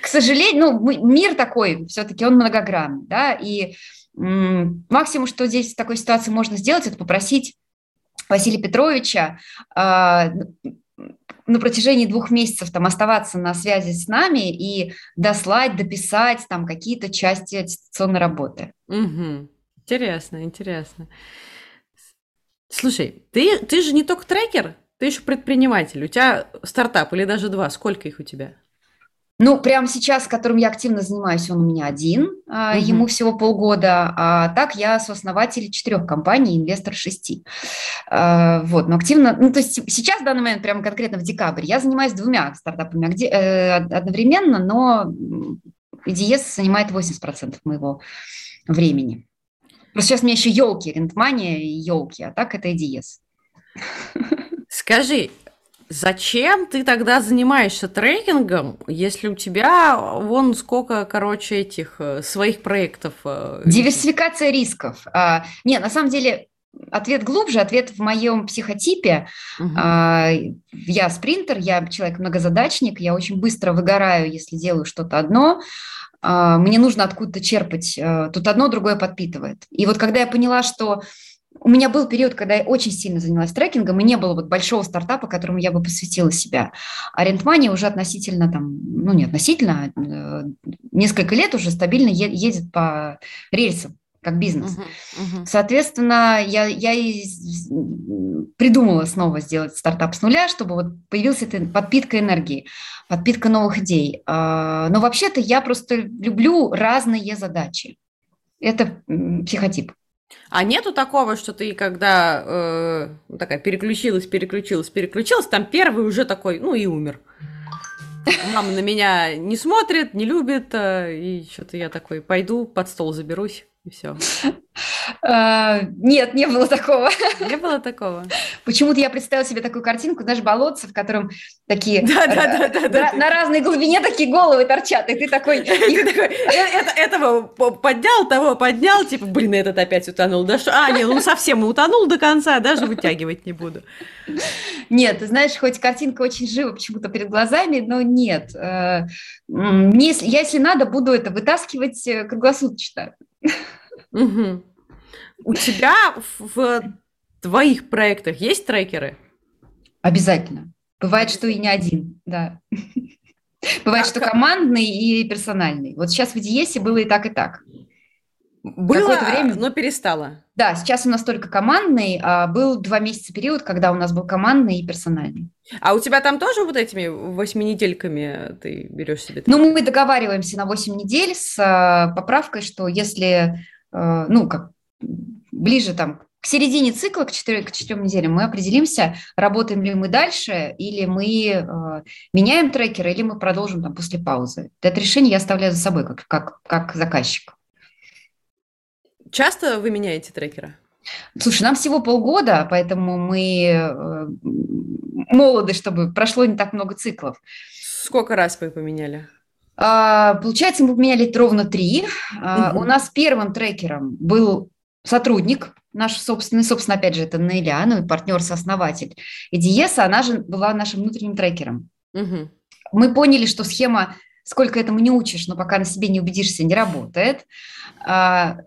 К сожалению, ну, мир такой, все-таки он многогранный, да, и максимум, что здесь в такой ситуации можно сделать, это попросить Василия Петровича а, на протяжении двух месяцев там оставаться на связи с нами и дослать, дописать там какие-то части аттестационной работы. Угу. Интересно, интересно. Слушай, ты, ты же не только трекер, ты еще предприниматель. У тебя стартап или даже два. Сколько их у тебя? Ну, прямо сейчас, которым я активно занимаюсь, он у меня один, угу. ему всего полгода, а так я сооснователь четырех компаний, инвестор шести. А, вот, но активно, ну, то есть сейчас, в данный момент, прямо конкретно в декабре, я занимаюсь двумя стартапами э, одновременно, но EDS занимает 80% моего времени. Просто сейчас у меня еще елки, рентмания и елки, а так это EDS. Скажи, Зачем ты тогда занимаешься трекингом, если у тебя вон сколько, короче, этих э, своих проектов? Э, Диверсификация рисков. А, не, на самом деле ответ глубже, ответ в моем психотипе. Угу. А, я спринтер, я человек многозадачник, я очень быстро выгораю, если делаю что-то одно. А, мне нужно откуда-то черпать. А, тут одно другое подпитывает. И вот когда я поняла, что у меня был период, когда я очень сильно занялась трекингом, и не было вот большого стартапа, которому я бы посвятила себя. А Рентмания уже относительно, там, ну не относительно, а, несколько лет уже стабильно едет по рельсам как бизнес. Uh-huh, uh-huh. Соответственно, я, я и придумала снова сделать стартап с нуля, чтобы вот появилась эта подпитка энергии, подпитка новых идей. А, но вообще-то я просто люблю разные задачи. Это психотип. А нету такого, что ты когда э, такая переключилась, переключилась, переключилась, там первый уже такой, ну и умер. Мама на меня не смотрит, не любит, э, и что-то я такой пойду под стол заберусь и все. А, нет, не было такого. Не было такого. Почему-то я представила себе такую картинку, знаешь, болотца, в котором такие да, да, да, да, на, разной глубине такие головы торчат, и ты такой... <laughs> «Э, этого поднял, того поднял, типа, блин, этот опять утонул. Да что? А, нет, он совсем утонул до конца, даже вытягивать не буду. Нет, ты знаешь, хоть картинка очень жива почему-то перед глазами, но нет. Э, мне, я, если надо, буду это вытаскивать э, круглосуточно. Угу. У тебя в твоих проектах есть трекеры? Обязательно. Бывает, что и не один, да. Бывает, что командный и персональный. Вот сейчас в EDS было и так, и так. Было, время... но перестало. Да, сейчас у нас только командный, а был два месяца период, когда у нас был командный и персональный. А у тебя там тоже вот этими восьминедельками ты берешь себе? Ну, мы договариваемся на 8 недель с э, поправкой, что если, э, ну, как ближе там к середине цикла, к, четырем к четырем неделям, мы определимся, работаем ли мы дальше, или мы э, меняем трекеры, или мы продолжим там после паузы. Это решение я оставляю за собой, как, как, как заказчик. Часто вы меняете трекера? Слушай, нам всего полгода, поэтому мы э, молоды, чтобы прошло не так много циклов. Сколько раз вы поменяли? А, получается, мы поменяли ровно три. Угу. У нас первым трекером был сотрудник, наш собственный, собственно, опять же, это Неля, ну и партнер-сооснователь EDS, она же была нашим внутренним трекером. Угу. Мы поняли, что схема сколько этому не учишь, но пока на себе не убедишься, не работает. А,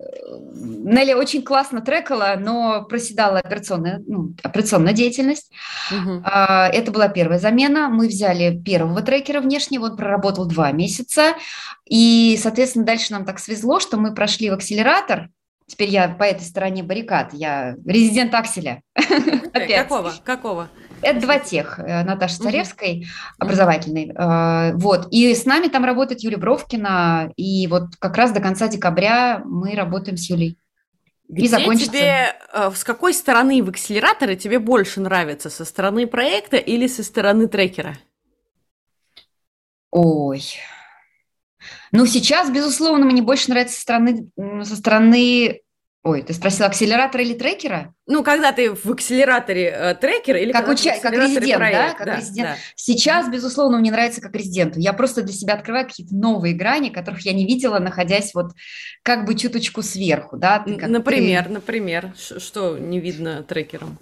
Нелли очень классно трекала, но проседала операционная, ну, операционная деятельность. Угу. Это была первая замена. Мы взяли первого трекера внешнего, он проработал два месяца. И, соответственно, дальше нам так свезло, что мы прошли в акселератор, Теперь я по этой стороне баррикад, я резидент Акселя. <laughs> Какого? Какого? Это два тех, э, Наташи Царевской, образовательный. Э, вот. И с нами там работает Юлия Бровкина. И вот как раз до конца декабря мы работаем с Юлей. Где и закончится. тебе, э, с какой стороны в акселераторе тебе больше нравится? Со стороны проекта или со стороны трекера? Ой. Ну, сейчас, безусловно, мне больше нравится со стороны, со стороны Ой, ты спросила акселератора или трекера? Ну, когда ты в акселераторе э, трекер или как, уча... как резидент, проект. да? Как да, резидент. Да. Сейчас, безусловно, мне нравится как резиденту. Я просто для себя открываю какие-то новые грани, которых я не видела, находясь вот как бы чуточку сверху, да? Ты, как например, ты... например, что не видно трекером?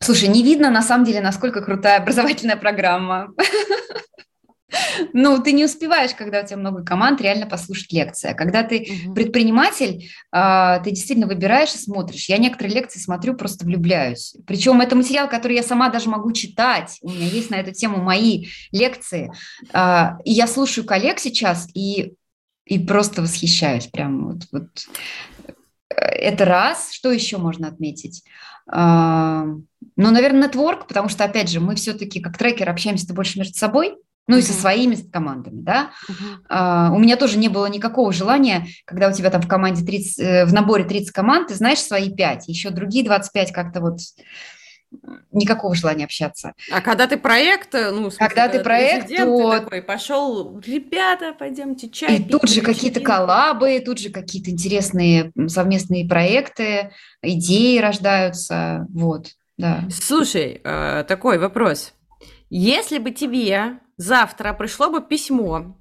Слушай, не видно на самом деле, насколько крутая образовательная программа. <laughs> Ну, ты не успеваешь, когда у тебя много команд, реально послушать лекции. А когда ты угу. предприниматель, а, ты действительно выбираешь и смотришь. Я некоторые лекции смотрю, просто влюбляюсь. Причем это материал, который я сама даже могу читать. У меня есть на эту тему мои лекции. А, и я слушаю коллег сейчас и, и просто восхищаюсь. Прям вот, вот. Это раз. Что еще можно отметить? Ну, наверное, нетворк, потому что, опять же, мы все-таки как трекер общаемся больше между собой, ну и со своими командами, да. Uh-huh. А, у меня тоже не было никакого желания, когда у тебя там в команде 30, э, в наборе 30 команд, ты знаешь свои 5, еще другие 25 как-то вот никакого желания общаться. А когда ты проект, э, ну, смысле, когда ты проект, то... такой пошел, ребята, пойдемте чай. И пить, тут же какие-то коллабы, тут же какие-то интересные совместные проекты, идеи рождаются, вот, да. Слушай, э, такой вопрос. Если бы тебе завтра пришло бы письмо,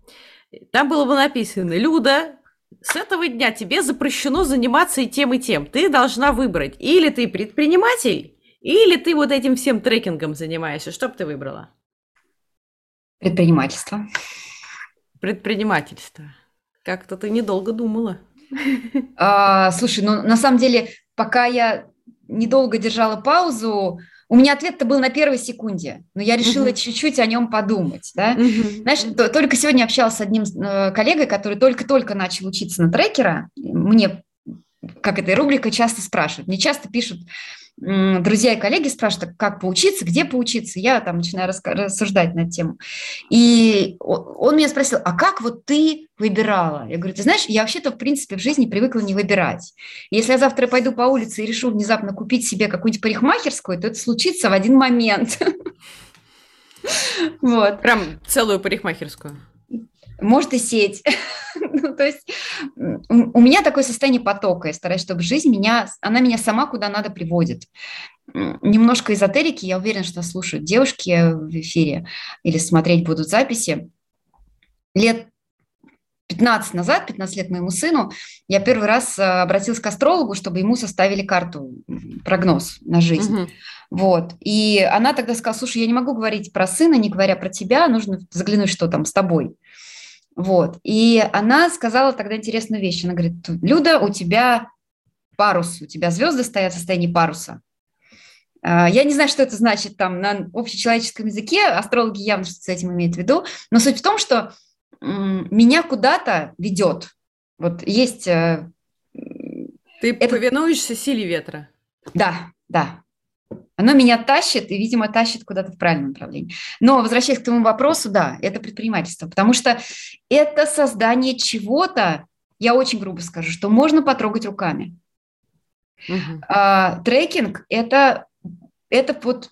там было бы написано, Люда, с этого дня тебе запрещено заниматься и тем, и тем. Ты должна выбрать, или ты предприниматель, или ты вот этим всем трекингом занимаешься. Что бы ты выбрала? Предпринимательство. Предпринимательство. Как-то ты недолго думала. А, слушай, ну на самом деле, пока я недолго держала паузу, у меня ответ-то был на первой секунде, но я решила uh-huh. чуть-чуть о нем подумать. Да? Uh-huh. Знаешь, то, только сегодня общалась с одним э, коллегой, который только-только начал учиться на трекера. Мне, как эта рубрика, часто спрашивают. Мне часто пишут друзья и коллеги спрашивают, как поучиться, где поучиться. Я там начинаю рассуждать на тему. И он меня спросил, а как вот ты выбирала? Я говорю, ты знаешь, я вообще-то, в принципе, в жизни привыкла не выбирать. Если я завтра пойду по улице и решу внезапно купить себе какую-нибудь парикмахерскую, то это случится в один момент. <laughs> Вот. Прям целую парикмахерскую может и сеть. <laughs> ну, то есть у меня такое состояние потока. Я стараюсь, чтобы жизнь меня, она меня сама куда надо приводит. Немножко эзотерики, я уверена, что слушают девушки в эфире или смотреть будут записи. Лет 15 назад, 15 лет моему сыну, я первый раз э, обратилась к астрологу, чтобы ему составили карту, прогноз на жизнь. Угу. Вот. И она тогда сказала, слушай, я не могу говорить про сына, не говоря про тебя, нужно заглянуть, что там с тобой. Вот. И она сказала тогда интересную вещь. Она говорит, Люда, у тебя парус, у тебя звезды стоят в состоянии паруса. А, я не знаю, что это значит там на общечеловеческом языке, астрологи явно что с этим имеют в виду, но суть в том, что меня куда-то ведет. Вот есть... Э, Ты это... повинуешься силе ветра. Да, да. Оно меня тащит, и, видимо, тащит куда-то в правильном направлении. Но, возвращаясь к твоему вопросу, да, это предпринимательство, потому что это создание чего-то, я очень грубо скажу, что можно потрогать руками. Угу. А, трекинг – это это вот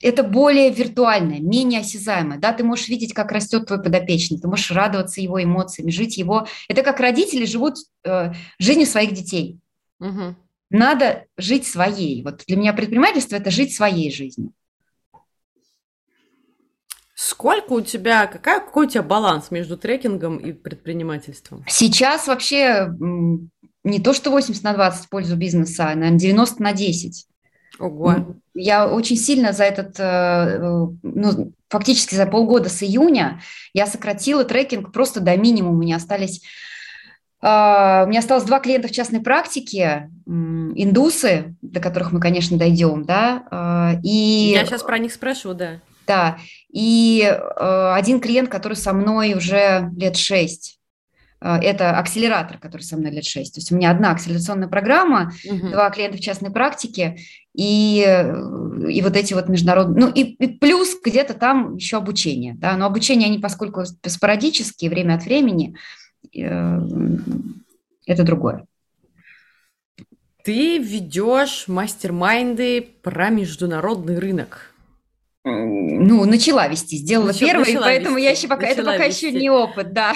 это более виртуальное, менее осязаемое. Да? Ты можешь видеть, как растет твой подопечный, ты можешь радоваться его эмоциями, жить его. Это как родители живут э, жизнью своих детей. Угу. Надо жить своей. Вот для меня предпринимательство – это жить своей жизнью. Сколько у тебя, какая, какой у тебя баланс между трекингом и предпринимательством? Сейчас вообще не то, что 80 на 20 в пользу бизнеса, а, наверное, 90 на 10. Ого. Я очень сильно за этот, э, ну, фактически за полгода с июня я сократила трекинг просто до минимума. У меня остались у меня осталось два клиента в частной практике, индусы, до которых мы, конечно, дойдем, да, uh, и... Я сейчас про них спрошу, да. Да, и uh, один клиент, который со мной уже лет шесть. А, это акселератор, который со мной лет 6. То есть у меня одна акселерационная программа, угу. два клиента в частной практике и, и вот эти вот международные... Ну и, и плюс где-то там еще обучение. Да? Но обучение, они поскольку спорадические, время от времени, это другое. Ты ведешь мастер-майнды про международный рынок. Ну, начала вести, сделала Начала, первый, поэтому вести, я еще пока, это пока вести. еще не опыт, да.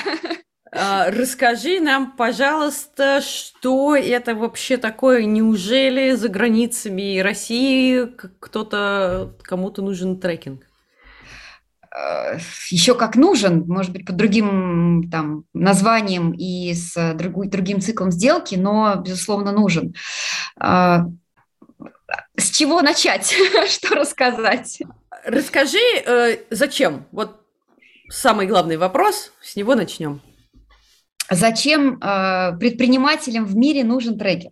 А, расскажи нам, пожалуйста, что это вообще такое? Неужели за границами России кто-то, кому-то нужен трекинг? А, Еще как нужен, может быть, под другим там, названием и с другой, другим циклом сделки, но, безусловно, нужен. А, с чего начать? <laughs> Что рассказать? Расскажи, э, зачем? Вот самый главный вопрос, с него начнем зачем э, предпринимателям в мире нужен трекер?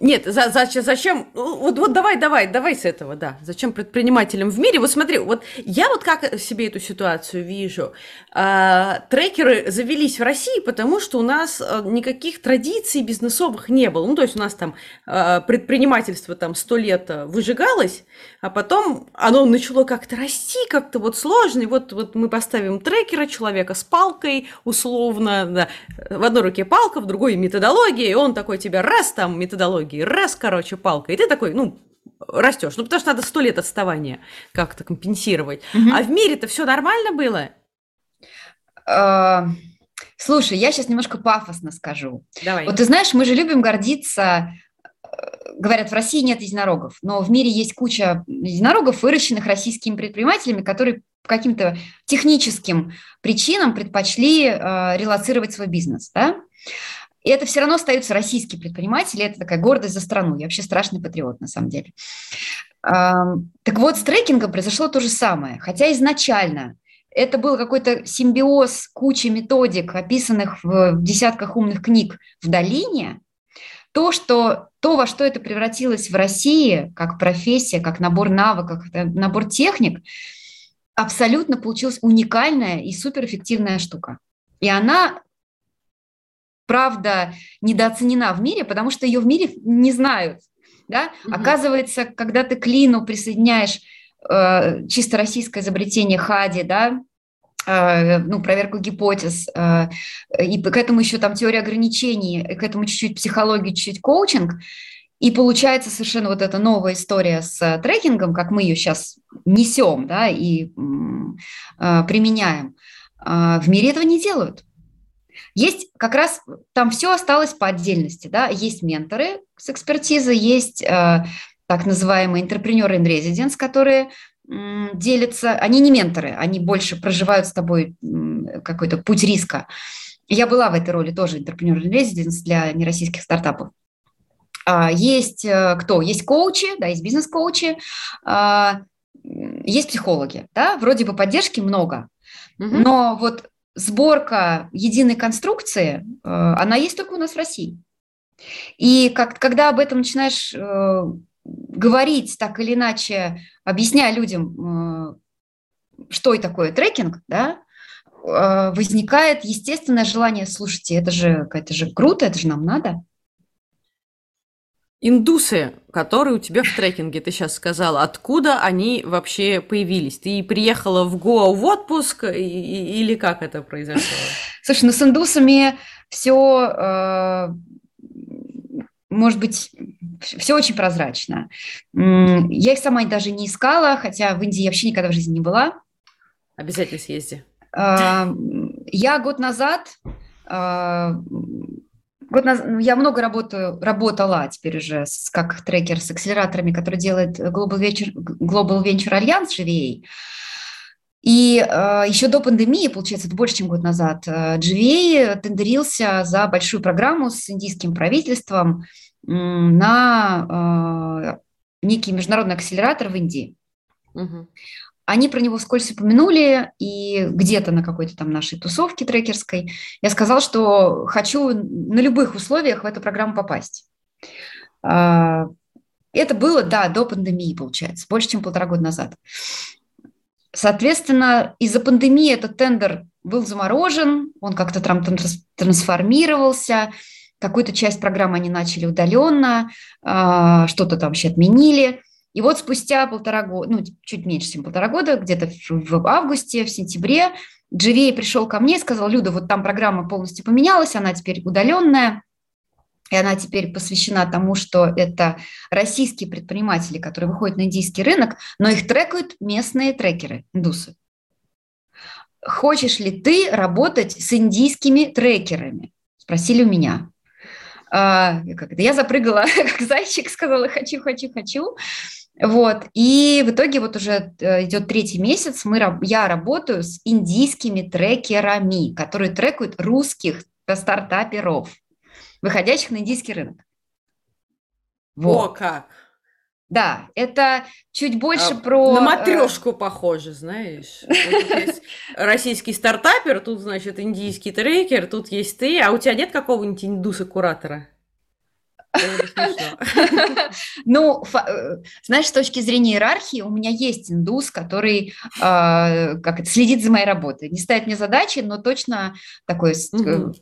Нет, за, за, зачем? Вот, вот давай, давай, давай с этого, да. Зачем предпринимателям в мире? Вот смотри, вот я вот как себе эту ситуацию вижу. А, трекеры завелись в России, потому что у нас а, никаких традиций бизнесовых не было. Ну, то есть у нас там а, предпринимательство там сто лет а, выжигалось, а потом оно начало как-то расти, как-то вот сложно. И вот, вот мы поставим трекера, человека с палкой, условно, да. в одной руке палка, в другой методология, и он такой тебя раз там методология технологии, раз, короче, палка, и ты такой, ну, растешь. Ну, потому что надо сто лет отставания как-то компенсировать. Угу. А в мире-то все нормально было? А, слушай, я сейчас немножко пафосно скажу. Давай. Вот ты знаешь, мы же любим гордиться э, говорят, в России нет единорогов, но в мире есть куча единорогов, выращенных российскими предпринимателями, которые по каким-то техническим причинам предпочли э, релацировать свой бизнес. Да? И это все равно остаются российские предприниматели, это такая гордость за страну. Я вообще страшный патриот, на самом деле. Так вот, с трекингом произошло то же самое. Хотя изначально это был какой-то симбиоз кучи методик, описанных в десятках умных книг в долине, то, что, то, во что это превратилось в России, как профессия, как набор навыков, как набор техник, абсолютно получилась уникальная и суперэффективная штука. И она правда недооценена в мире, потому что ее в мире не знают. Да? Угу. Оказывается, когда ты к Лину присоединяешь э, чисто российское изобретение Хади, да, э, ну, проверку гипотез, э, и к этому еще там теория ограничений, к этому чуть-чуть психология, чуть-чуть коучинг, и получается совершенно вот эта новая история с трекингом, как мы ее сейчас несем да, и э, применяем. Э, в мире этого не делают. Есть как раз, там все осталось по отдельности, да, есть менторы с экспертизой, есть э, так называемые entrepreneur in residence, которые делятся, они не менторы, они больше проживают с тобой какой-то путь риска. Я была в этой роли тоже in residence для нероссийских стартапов. А, есть э, кто? Есть коучи, да, есть бизнес-коучи, а, есть психологи, да, вроде бы поддержки много, но вот сборка единой конструкции, э, она есть только у нас в России. И как, когда об этом начинаешь э, говорить так или иначе, объясняя людям, э, что и такое трекинг, да, возникает естественное желание, слушайте, это же, это же круто, это же нам надо. Индусы, которые у тебя в трекинге, ты сейчас сказала, откуда они вообще появились? Ты приехала в Гоа в отпуск или как это произошло? <laughs> Слушай, ну с индусами все, э, может быть, все очень прозрачно. Я их сама даже не искала, хотя в Индии я вообще никогда в жизни не была. Обязательно съезди. Э, я год назад э, Год назад, ну, я много работаю, работала теперь уже с, как трекер с акселераторами, который делает Global Venture, Global Venture Alliance GVA. И э, еще до пандемии, получается, это больше, чем год назад, э, GVA тендерился за большую программу с индийским правительством на э, некий международный акселератор в Индии. Угу. Они про него вскользь упомянули, и где-то на какой-то там нашей тусовке трекерской я сказал, что хочу на любых условиях в эту программу попасть. А, это было, да, до пандемии, получается, больше, чем полтора года назад. Соответственно, из-за пандемии этот тендер был заморожен, он как-то там трансформировался, какую-то часть программы они начали удаленно, а, что-то там вообще отменили. И вот спустя полтора года, ну, чуть меньше, чем полтора года, где-то в августе, в сентябре, Дживей пришел ко мне и сказал, Люда, вот там программа полностью поменялась, она теперь удаленная, и она теперь посвящена тому, что это российские предприниматели, которые выходят на индийский рынок, но их трекают местные трекеры, индусы. Хочешь ли ты работать с индийскими трекерами? Спросили у меня. А, я запрыгала, <laughs> как зайчик, сказала, хочу, хочу, хочу. Вот. И в итоге вот уже э, идет третий месяц, мы, я работаю с индийскими трекерами, которые трекают русских стартаперов, выходящих на индийский рынок. Вот. О, как! Да, это чуть больше а, про... На э, матрешку похоже, знаешь. Вот российский стартапер, тут, значит, индийский трекер, тут есть ты, а у тебя нет какого-нибудь индуса-куратора? <laughs> Ну, э, знаешь, с точки зрения иерархии, у меня есть индус, который а, как следит за моей работой. Не ставит мне задачи, но точно такой э,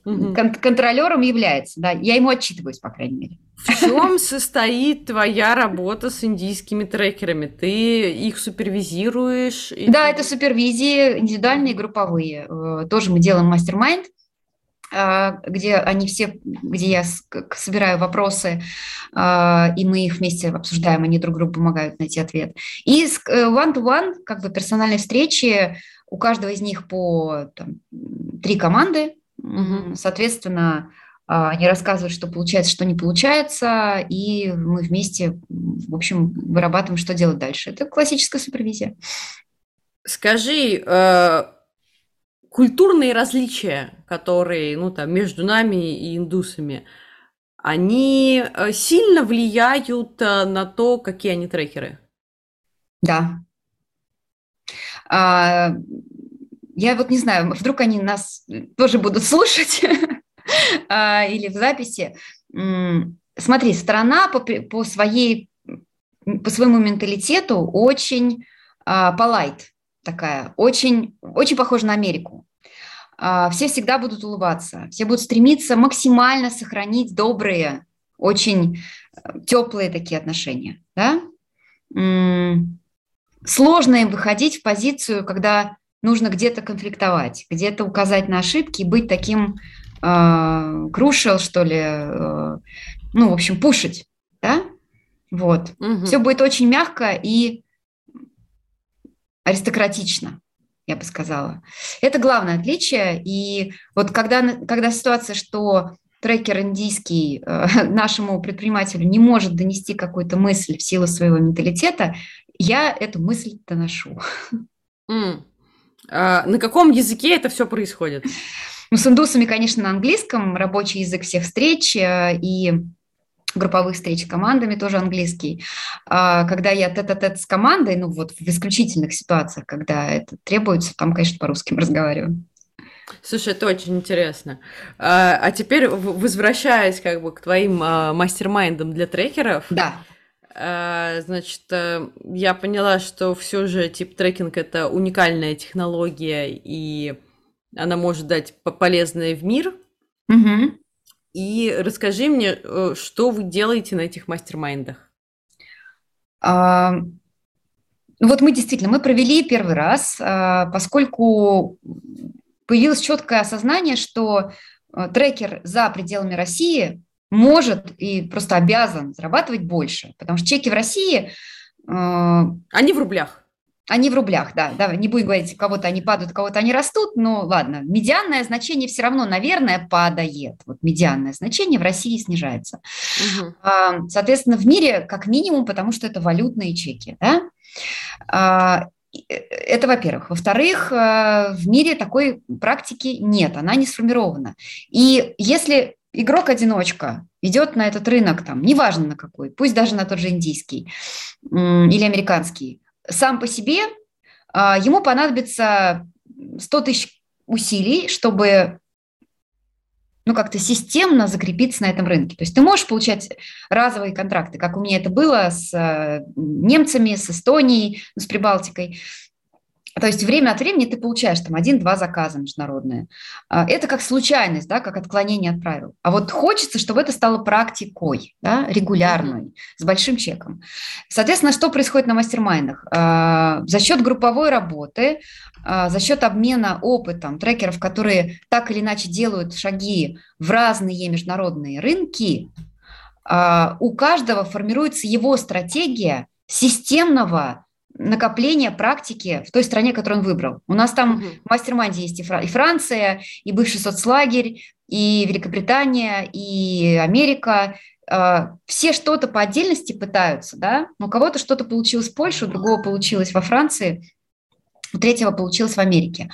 контролером является. Да, я ему отчитываюсь, по крайней мере. В чем состоит твоя работа с индийскими трекерами? Ты их супервизируешь? Да, это супервизии индивидуальные и групповые. Э, тоже мы делаем мастер-майнд где они все, где я собираю вопросы, а, и мы их вместе обсуждаем, они друг другу помогают найти ответ. И э, one-to-one, как бы персональные встречи, у каждого из них по там, три команды, соответственно, а, они рассказывают, что получается, что не получается, и мы вместе, в общем, вырабатываем, что делать дальше. Это классическая супервизия. Скажи, культурные различия, которые, ну, там, между нами и индусами, они э, сильно влияют э, на то, какие они трекеры? Да. А, я вот не знаю, вдруг они нас тоже будут слушать <laughs> а, или в записи. Смотри, страна по, по своей по своему менталитету очень полайт такая, очень, очень похожа на Америку. А, все всегда будут улыбаться, все будут стремиться максимально сохранить добрые, очень э, теплые такие отношения. Да? Сложно им выходить в позицию, когда нужно где-то конфликтовать, где-то указать на ошибки и быть таким э, крушел, что ли, э, ну, в общем, пушить, да? Вот. Угу. Все будет очень мягко и аристократично, я бы сказала. Это главное отличие. И вот когда, когда ситуация, что трекер индийский э, <laughs> нашему предпринимателю не может донести какую-то мысль в силу своего менталитета, я эту мысль доношу. Mm. А на каком языке это все происходит? Ну, с индусами, конечно, на английском, рабочий язык всех встреч, э, и групповых встреч командами тоже английский. А когда я тет-а-тет с командой, ну вот в исключительных ситуациях, когда это требуется, там, конечно, по-русски разговариваю. Слушай, это очень интересно. А, а теперь, возвращаясь как бы к твоим а, мастер-майндам для трекеров. Да. А, значит, э, я поняла, что все же тип трекинг это уникальная технология, и она может дать полезное в мир. Угу. И расскажи мне, э, что вы делаете на этих мастер-майндах? А, ну вот мы действительно, мы провели первый раз, а, поскольку появилось четкое осознание, что э, трекер за пределами России может и просто обязан зарабатывать больше, потому что чеки в России... Э, они в рублях. Они в рублях, да, да, не будем говорить, у кого-то они падают, у кого-то они растут, но ладно, медианное значение все равно, наверное, падает. Вот медианное значение в России снижается. Угу. Соответственно, в мире как минимум, потому что это валютные чеки, да. А, э, это, во-первых. Во-вторых, э, в мире такой практики нет, она не сформирована. И если игрок-одиночка идет на этот рынок, там, неважно на какой, пусть даже на тот же индийский или американский, сам по себе а, ему понадобится 100 тысяч усилий, чтобы ну, как-то системно закрепиться на этом рынке. То есть ты можешь получать разовые контракты, как у меня это было с э, немцами, с Эстонией, с Прибалтикой. То есть время от времени ты получаешь там один-два заказа международные. А, это как случайность, да, как отклонение от правил. А вот хочется, чтобы это стало практикой, да, регулярной, с большим чеком. Соответственно, что происходит на мастер-майндах? А, за счет групповой работы, а, за счет обмена опытом трекеров, которые так или иначе делают шаги в разные международные рынки, у каждого формируется его стратегия системного накопление практики в той стране, которую он выбрал. У нас там в mastermind е есть и, Франция, и бывший соцлагерь, и Великобритания, и Америка. А, все что-то по отдельности пытаются, да, у кого-то что-то получилось в Польше, у другого получилось во Франции, у третьего получилось в Америке.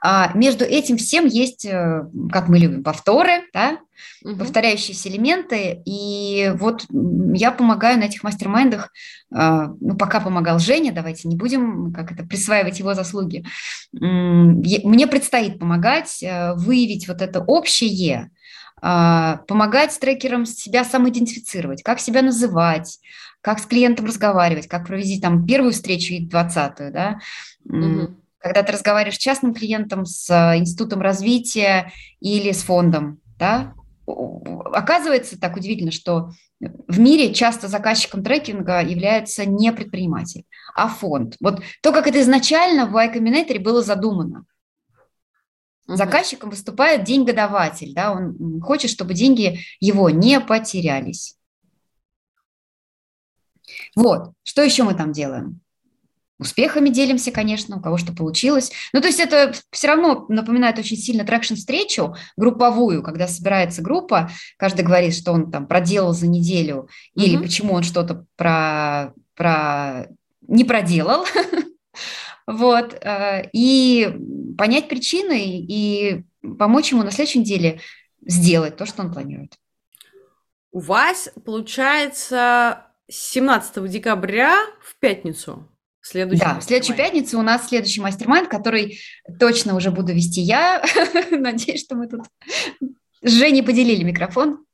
А между этим всем есть, э, как мы любим, повторы, да, угу. повторяющиеся элементы. И вот я помогаю на этих мастер-майндах, э, ну, пока помогал Женя, давайте не будем как это присваивать его заслуги. Мне предстоит помогать э, выявить вот это общее, помогать трекерам себя самоидентифицировать, как себя называть, как с клиентом разговаривать, как провести там первую встречу и двадцатую, да, Угу. Когда ты разговариваешь с частным клиентом, с э, институтом развития или с фондом, да, оказывается так удивительно, что в мире часто заказчиком трекинга является не предприниматель, а фонд. Вот то, как это изначально в Y было задумано. Заказчиком выступает деньгодаватель, да, он хочет, чтобы деньги его не потерялись. Вот, что еще мы там делаем? Успехами делимся, конечно, у кого что получилось. Ну, то есть это все равно напоминает очень сильно трекшн-встречу групповую, когда собирается группа, каждый говорит, что он там проделал за неделю mm-hmm. или почему он что-то про, про... не проделал. <laughs> Вот. Э, и понять причины и помочь ему на следующей неделе сделать то, что он планирует. У вас, получается, 17 декабря в пятницу Следующий да, в следующую пятницу у нас следующий мастер-майнд, который точно уже буду вести я. <laughs> Надеюсь, что мы тут с Женей поделили микрофон.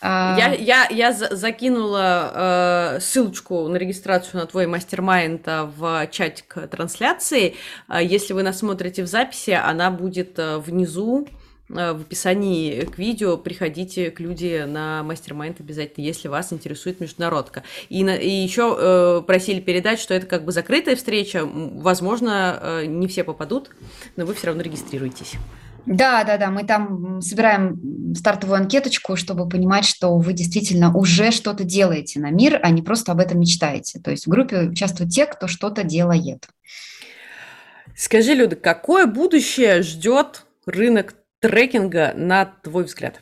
А, я, я, я закинула э, ссылочку на регистрацию на твой мастер-майнд э, в чатик трансляции. Э, если вы нас смотрите в записи, она будет э, внизу в описании к видео приходите к люди на мастер-майнд обязательно, если вас интересует международка. И, на, и еще э, просили передать, что это как бы закрытая встреча, возможно, э, не все попадут, но вы все равно регистрируйтесь. Да, да, да, мы там собираем стартовую анкеточку, чтобы понимать, что вы действительно уже что-то делаете на мир, а не просто об этом мечтаете. То есть в группе участвуют те, кто что-то делает. Скажи, Люда, какое будущее ждет рынок трекинга, на твой взгляд?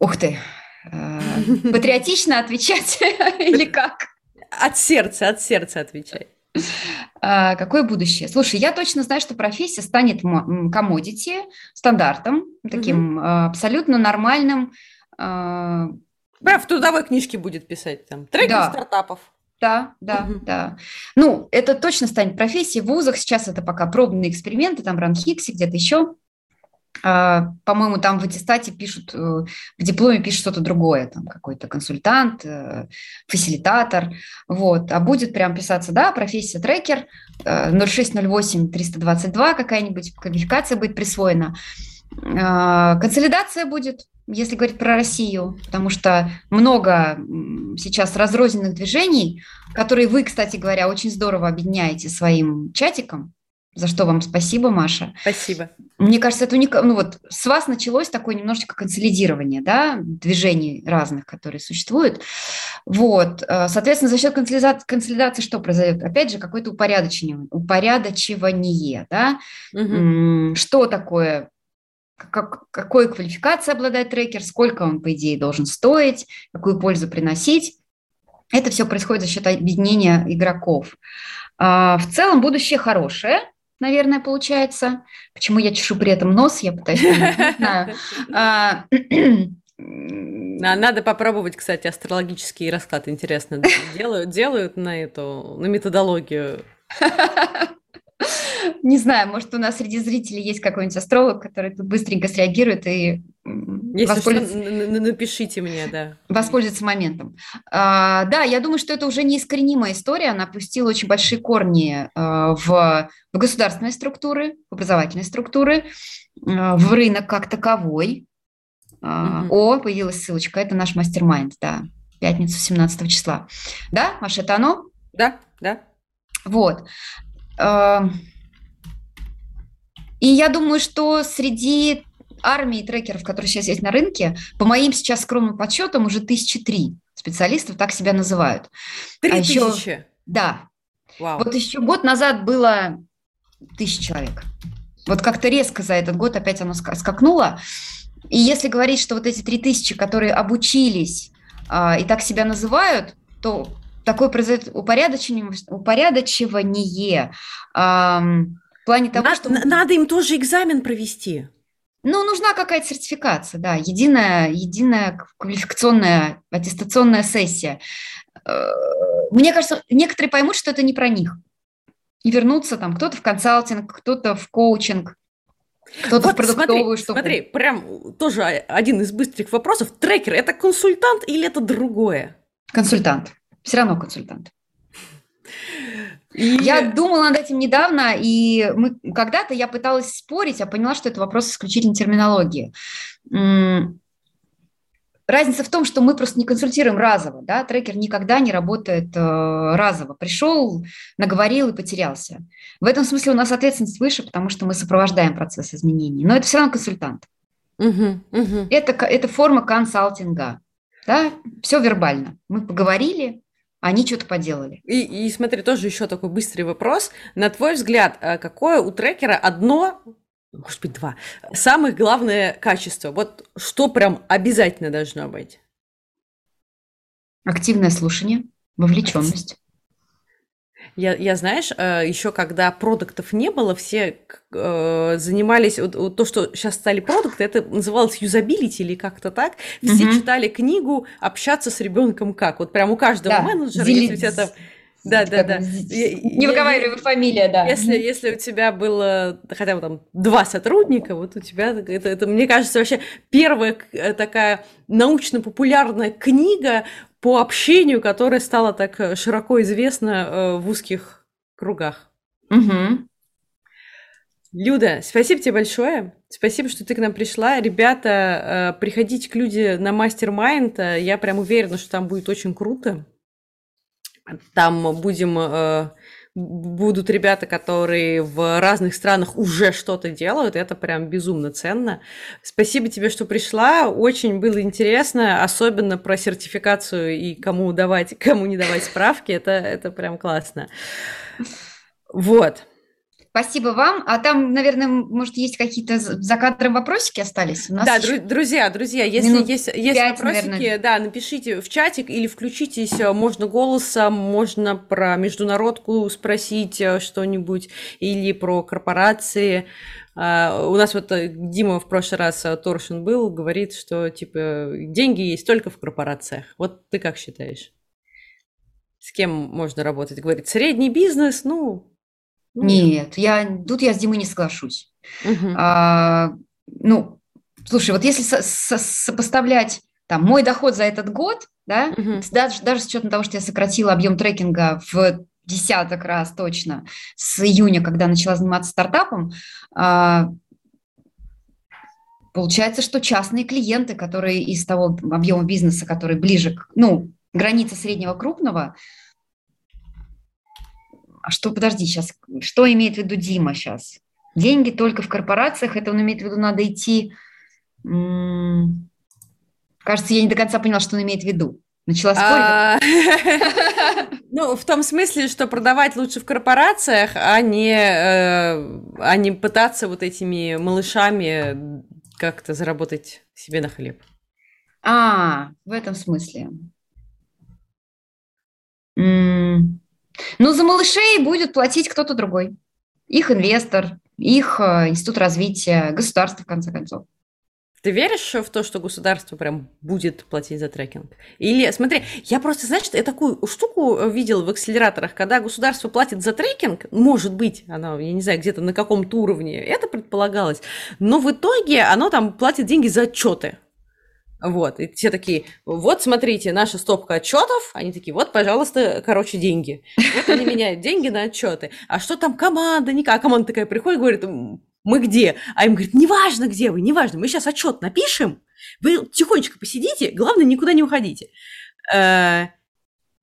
Ух ты! Э, патриотично отвечать <laughs> или как? От сердца, от сердца отвечай. А, какое будущее? Слушай, я точно знаю, что профессия станет комодити, стандартом, таким угу. абсолютно нормальным. Прям в трудовой книжке будет писать там. Трекинг да. стартапов. Да, да, угу. да. Ну, это точно станет профессией в вузах. Сейчас это пока пробные эксперименты, там Ранхикси, где-то еще. А, по-моему, там в аттестате пишут, э, в дипломе пишут что-то другое, там какой-то консультант, э, фасилитатор, вот. А будет прям писаться, да, профессия трекер, 0608 э, 322 какая-нибудь квалификация будет присвоена. Консолидация будет, если говорить про Россию, потому что много сейчас разрозненных движений, которые вы, кстати говоря, очень здорово объединяете своим чатиком, за что вам спасибо, Маша. Спасибо. Мне кажется, это уникально. Ну вот с вас началось такое немножечко консолидирование, да, движений разных, которые существуют. Вот, э, соответственно, за счет консолидации, консолидации что произойдет? Опять же, какое-то упорядочивание, упорядочивание, да. Угу. Что такое как, какой квалификацией обладает трекер, сколько он, по идее, должен стоить, какую пользу приносить. Это все происходит за счет объединения игроков. А, в целом будущее хорошее, наверное, получается. Почему я чешу при этом нос, я пытаюсь не знаю. А, <laughs> надо попробовать, кстати, астрологический расклад. Интересно, делают, делают на эту, на методологию. <laughs> Не знаю, может, у нас среди зрителей есть какой-нибудь астролог, который тут быстренько среагирует и Если воспользуется... Что, напишите мне, да. Воспользуется моментом. А, да, я думаю, что это уже неискоренимая история. Она пустила очень большие корни а, в, в государственные структуры, в образовательные структуры, а, в рынок как таковой. Угу. О, появилась ссылочка. Это наш мастер-майнд, да. Пятницу 17 числа. Да, Маша, это оно? Да, да. Вот. И я думаю, что среди армии трекеров, которые сейчас есть на рынке, по моим сейчас скромным подсчетам, уже тысячи три специалистов так себя называют. Три а еще, тысячи? Да. Вау. Вот еще год назад было тысяча человек. Вот как-то резко за этот год опять оно скакнуло. И если говорить, что вот эти три тысячи, которые обучились а, и так себя называют, то такое произойдет упорядочивание, упорядочивание а, в плане того, надо, что... Надо им тоже экзамен провести. Ну, нужна какая-то сертификация, да, единая, единая квалификационная аттестационная сессия. Э, мне кажется, некоторые поймут, что это не про них. И вернутся там кто-то в консалтинг, кто-то в коучинг, кто-то вот в продуктовую смотри, штуку. Смотри, прям тоже один из быстрых вопросов. Трекер – это консультант или это другое? Консультант. Все равно консультант. И... Я думала над этим недавно, и мы, когда-то я пыталась спорить, а поняла, что это вопрос исключительно терминологии. Разница в том, что мы просто не консультируем разово, да, трекер никогда не работает э, разово. Пришел, наговорил и потерялся. В этом смысле у нас ответственность выше, потому что мы сопровождаем процесс изменений. Но это все равно консультант. Угу, угу. Это, это форма консалтинга. Да? Все вербально. Мы поговорили, они что-то поделали. И, и смотри, тоже еще такой быстрый вопрос. На твой взгляд, э, какое у трекера одно, может быть, два, самых главное качество? Вот что прям обязательно должно быть? Активное слушание, вовлеченность. Я, я знаешь, э, еще когда продуктов не было, все э, занимались, вот, то, что сейчас стали продукты, это называлось юзабилити или как-то так. Все угу. читали книгу «Общаться с ребенком как». Вот прям у каждого да. менеджера, Зели... если у тебя там да, да, да. Не выговаривай фамилия, да. Если, если у тебя было хотя бы там два сотрудника, вот у тебя это, это мне кажется, вообще первая э, такая научно-популярная книга по общению, которое стало так э, широко известно э, в узких кругах. Угу. Люда, спасибо тебе большое. Спасибо, что ты к нам пришла. Ребята, э, приходите к люди на мастер-майнд. Я прям уверена, что там будет очень круто. Там будем будут ребята, которые в разных странах уже что-то делают, это прям безумно ценно. Спасибо тебе, что пришла, очень было интересно, особенно про сертификацию и кому давать, кому не давать справки, это, это прям классно. Вот. Спасибо вам. А там, наверное, может, есть какие-то за кадром вопросики остались? У нас да, еще... друзья, друзья, если Минут есть, есть вопросики, наверное. да, напишите в чатик или включитесь, э, можно голосом, можно про международку спросить э, что-нибудь или про корпорации. Uh, у нас вот Дима в прошлый раз Торшин был, говорит, что типа деньги есть только в корпорациях. Вот ты как считаешь? кем можно работать? Говорит, средний бизнес, ну... нет, я, тут я с Димой не соглашусь. Угу. А, ну, слушай, вот если со- со- сопоставлять там мой доход за этот год, да, угу. даже, даже с учетом того, что я сократила объем трекинга в десяток раз точно с июня, когда начала заниматься стартапом, а, получается, что частные клиенты, которые из того объема бизнеса, который ближе к, ну, границе среднего крупного, а что, подожди, сейчас, что имеет в виду Дима сейчас? Деньги только в корпорациях, это он имеет в виду, надо идти... Кажется, я не до конца поняла, что он имеет в виду. Начала спорить. А, <laughs> ну, в том смысле, что продавать лучше в корпорациях, а не, э, а не пытаться вот этими малышами как-то заработать себе на хлеб. А, в этом смысле. Ну, за малышей будет платить кто-то другой. Их инвестор, их э, институт развития, государство, в конце концов. Ты веришь в то, что государство прям будет платить за трекинг? Или, смотри, я просто, знаешь, я такую штуку видел в акселераторах, когда государство платит за трекинг, может быть, оно, я не знаю, где-то на каком-то уровне, это предполагалось, но в итоге оно там платит деньги за отчеты. Вот, и все такие, вот смотрите, наша стопка отчетов, они такие, вот, пожалуйста, короче, деньги. Вот они меняют деньги на отчеты. А что там команда? Никак. А команда такая приходит, говорит, мы где? А им говорит, неважно, где вы, неважно, мы сейчас отчет напишем, вы тихонечко посидите, главное, никуда не уходите. Э,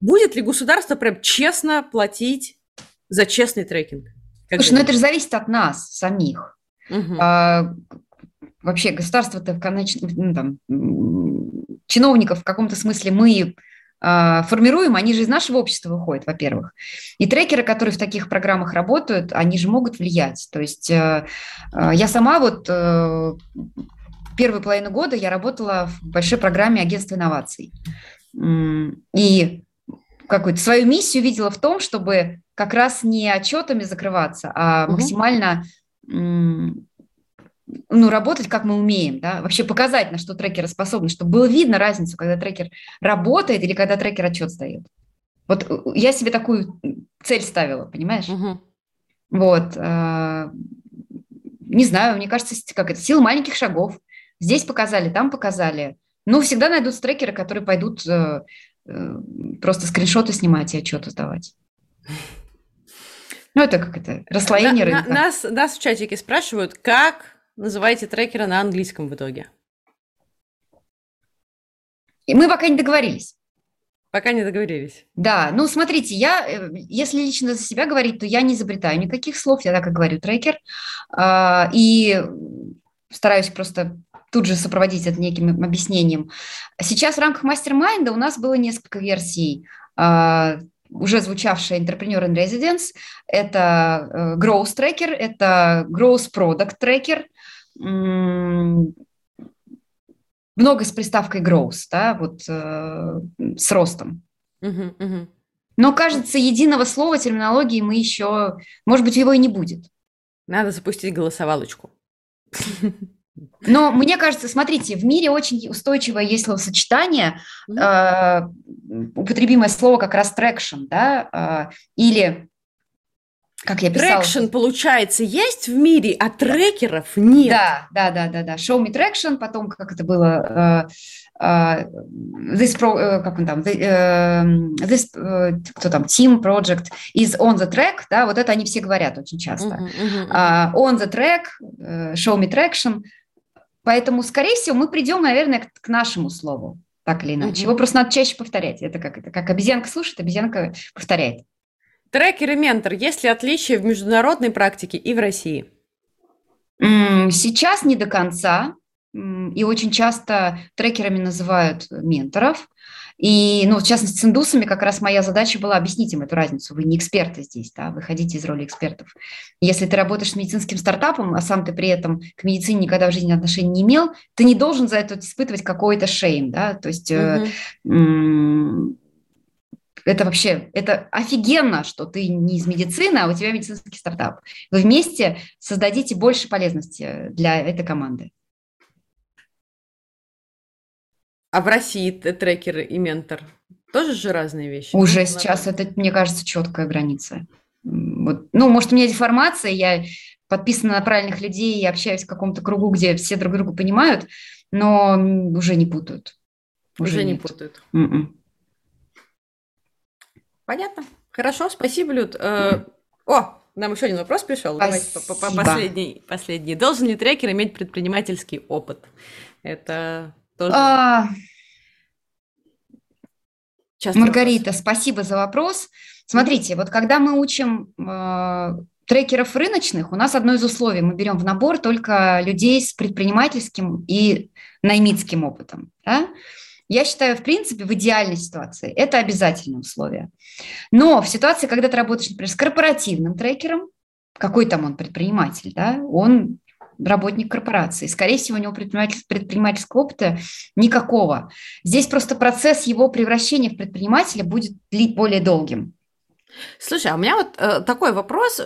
будет ли государство прям честно платить за честный трекинг? Слушай, ну это же зависит от нас самих. Угу. Вообще государство-то, ну, там, чиновников в каком-то смысле мы а, формируем, они же из нашего общества выходят, во-первых. И трекеры, которые в таких программах работают, они же могут влиять. То есть э, э, я сама вот э, первую половину года я работала в большой программе агентства инноваций. И какую-то свою миссию видела в том, чтобы как раз не отчетами закрываться, а максимально ну, работать, как мы умеем, да, вообще показать, на что трекеры способны, чтобы было видно разницу, когда трекер работает или когда трекер отчет сдает. Вот э, я себе такую цель ставила, понимаешь? Угу. Вот. Э, не знаю, мне кажется, как это, сила маленьких шагов. Здесь показали, там показали. Ну, всегда найдутся трекеры, которые пойдут э, просто скриншоты снимать и отчеты сдавать. <laughs> Ну, это как это, расслоение на, рынка. Нас, нас в чатике спрашивают, как называете трекера на английском в итоге? И мы пока не договорились. Пока не договорились. Да, ну смотрите, я, э, если лично за себя говорить, то я не изобретаю никаких слов, я так и говорю трекер, а, и стараюсь просто тут же сопроводить это неким объяснением. Сейчас в рамках мастер-майнда у нас было несколько версий а, уже звучавшая Entrepreneur in Residence, это э, Growth Tracker, это Growth Product Tracker, много с приставкой growth, да, вот э, с ростом. Uh-huh, uh-huh. Но, кажется, единого слова терминологии мы еще, может быть, его и не будет. Надо запустить голосовалочку. Но мне кажется, смотрите, в мире очень устойчивое есть словосочетание, э, употребимое слово как раз traction, да, э, или как я писала. Traction, получается, есть в мире, а трекеров нет. Да, да, да, да, да. Show me traction, потом, как это было, uh, uh, this project, uh, как он там, the, this, кто там, team project is on the track, да, вот это они все говорят очень часто. Uh-huh, uh-huh, uh-huh. on the track, show me traction. Поэтому, скорее всего, мы придем, наверное, к, к нашему слову, так или иначе. Uh-huh. Его просто надо чаще повторять. Это как, это как обезьянка слушает, обезьянка повторяет. Трекер и ментор, есть ли отличия в международной практике и в России? Сейчас не до конца. И очень часто трекерами называют менторов. И, ну, в частности, с индусами как раз моя задача была объяснить им эту разницу. Вы не эксперты здесь, да, вы ходите из роли экспертов. Если ты работаешь с медицинским стартапом, а сам ты при этом к медицине никогда в жизни отношения не имел, ты не должен за это испытывать какой-то шейм, да, то есть uh-huh это вообще, это офигенно, что ты не из медицины, а у тебя медицинский стартап. Вы вместе создадите больше полезности для этой команды. А в России трекер и ментор Тоже же разные вещи. Уже ну, сейчас это, мне кажется, четкая граница. Вот. Ну, может, у меня деформация, я подписана на правильных людей и общаюсь в каком-то кругу, где все друг друга понимают, но уже не путают. Уже, уже не путают. Mm-mm. Понятно. Хорошо, спасибо, Люд. Mm-hmm. О, нам еще один вопрос пришел. Давайте последний, последний. Должен ли трекер иметь предпринимательский опыт? Это тоже... А... Маргарита, вопрос. спасибо за вопрос. Смотрите, вот когда мы учим э, трекеров рыночных, у нас одно из условий, мы берем в набор только людей с предпринимательским и наймитским опытом. Да? Я считаю, в принципе, в идеальной ситуации это обязательное условие. Но в ситуации, когда ты работаешь, например, с корпоративным трекером, какой там он предприниматель, да, он работник корпорации. Скорее всего, у него предприниматель, предпринимательского опыта никакого. Здесь просто процесс его превращения в предпринимателя будет более долгим. Слушай, а у меня вот э, такой вопрос.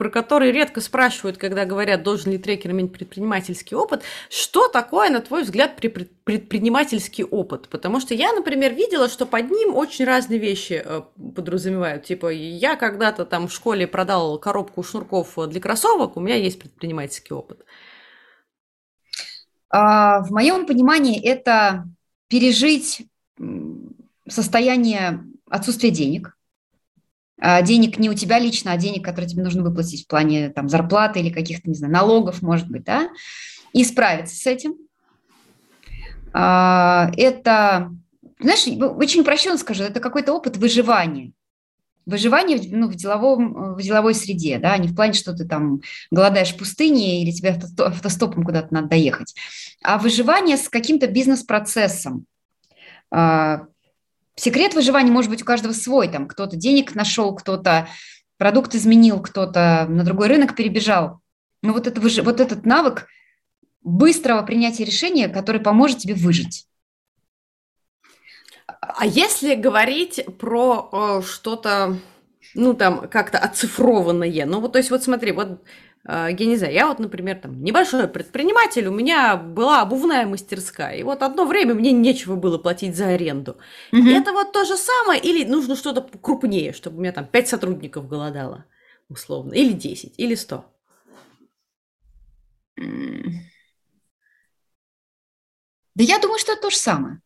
Про который редко спрашивают, когда говорят, должен ли трекер иметь предпринимательский опыт. Что такое, на твой взгляд, предпринимательский опыт? Потому что я, например, видела, что под ним очень разные вещи э, подразумевают. Типа, я когда-то там в школе продал коробку шнурков для кроссовок, у меня есть предпринимательский опыт. А, в моем понимании это пережить состояние отсутствия денег, денег не у тебя лично, а денег, которые тебе нужно выплатить в плане там, зарплаты или каких-то, не знаю, налогов, может быть, да, и справиться с этим. А, это, знаешь, очень упрощенно скажу, это какой-то опыт выживания. Выживание ну, в, деловом, в деловой среде, да, не в плане, что ты там голодаешь в пустыне или тебе автостопом куда-то надо доехать, а выживание с каким-то бизнес-процессом, а, Секрет выживания может быть у каждого свой. Там кто-то денег нашел, кто-то продукт изменил, кто-то на другой рынок перебежал. Но вот, это, вот этот навык быстрого принятия решения, который поможет тебе выжить. А если говорить про э, что-то, ну там как-то оцифрованное, ну вот то есть вот смотри, вот я не знаю, я вот, например, там небольшой предприниматель, у меня была обувная мастерская, и вот одно время мне нечего было платить за аренду. Угу. Это вот то же самое, или нужно что-то крупнее, чтобы у меня там 5 сотрудников голодало, условно, или 10, или 100. Да я думаю, что это то же самое.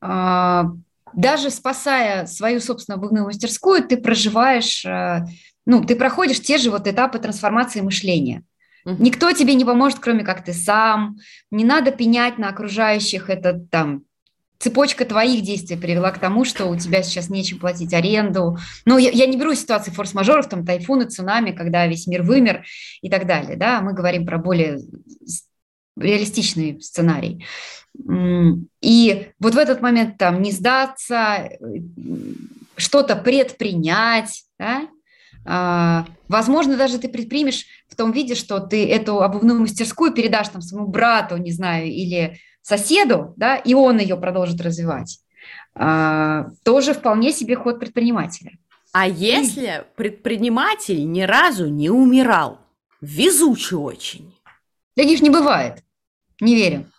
А, даже спасая свою собственную обувную мастерскую, ты проживаешь э, ну, ты проходишь те же вот этапы трансформации мышления. Никто тебе не поможет, кроме как ты сам. Не надо пенять на окружающих. Это там цепочка твоих действий привела к тому, что у тебя сейчас нечем платить аренду. Ну, я, я не беру ситуации форс-мажоров, там тайфуны, цунами, когда весь мир вымер и так далее. Да? Мы говорим про более реалистичный сценарий. И вот в этот момент там не сдаться, что-то предпринять, да? А, возможно, даже ты предпримешь в том виде, что ты эту обувную мастерскую передашь там своему брату, не знаю, или соседу, да, и он ее продолжит развивать. А, тоже вполне себе ход предпринимателя. А если предприниматель ни разу не умирал, везучий очень? Таких не бывает. Не верю.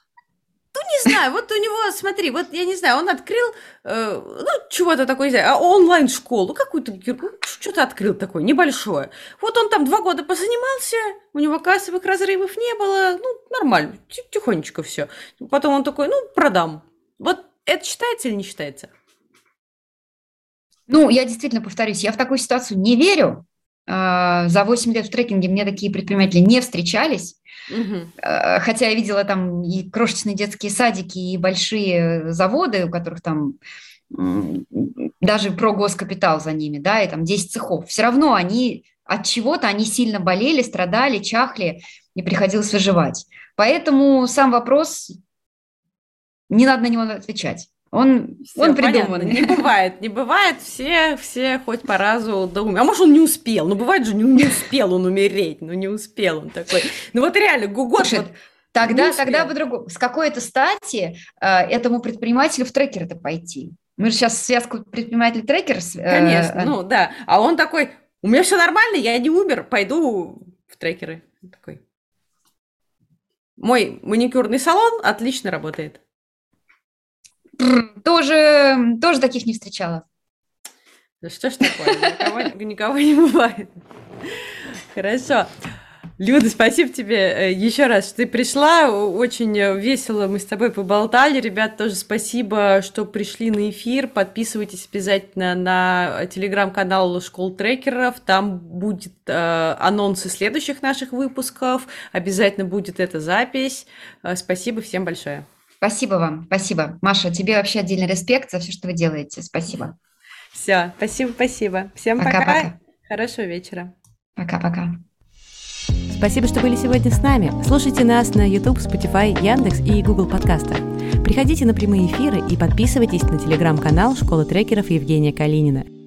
Ну, не знаю, вот у него, смотри, вот я не знаю, он открыл, э, ну, чего-то такое, не знаю, а онлайн-школу, какую-то, ну, что-то открыл такое, небольшое. Вот он там два года позанимался, у него кассовых разрывов не было, ну, нормально, тихонечко все. Потом он такой, ну, продам. Вот это считается или не считается? Ну, я действительно повторюсь, я в такую ситуацию не верю. А, за 8 лет в трекинге мне такие предприниматели не встречались. Угу. Хотя я видела там и крошечные детские садики, и большие заводы, у которых там даже про госкапитал за ними, да, и там 10 цехов. Все равно они от чего-то, они сильно болели, страдали, чахли, и приходилось выживать. Поэтому сам вопрос, не надо на него отвечать. Он, Всё, он придуман. Не бывает, не бывает. Все, все хоть по разу да А может, он не успел? Ну, бывает же, не, не успел он умереть. Ну, не успел он такой. Ну, вот реально, год вот, Тогда, тогда по-другому. С какой-то стати э, этому предпринимателю в трекер-то пойти? Мы же сейчас связку предприниматель-трекер... Э, Конечно, ну да. А он такой, у меня все нормально, я не умер, пойду в трекеры. Такой. Мой маникюрный салон отлично работает. Тоже, тоже таких не встречала. Да что ж такое, никого, никого не бывает. Хорошо. Люда, спасибо тебе э, еще раз, что ты пришла. Очень весело мы с тобой поболтали. Ребят, тоже спасибо, что пришли на эфир. Подписывайтесь обязательно на телеграм-канал Школ трекеров. Там будет э, анонсы следующих наших выпусков. Обязательно будет эта запись. Э, спасибо всем большое. Спасибо вам, спасибо. Маша, тебе вообще отдельный респект за все, что вы делаете. Спасибо. Все, спасибо, спасибо. Всем пока. пока. Хорошего вечера. Пока-пока. Спасибо, что были сегодня с нами. Слушайте нас на YouTube, Spotify, Яндекс и Google подкастах. Приходите на прямые эфиры и подписывайтесь на телеграм-канал Школы трекеров Евгения Калинина.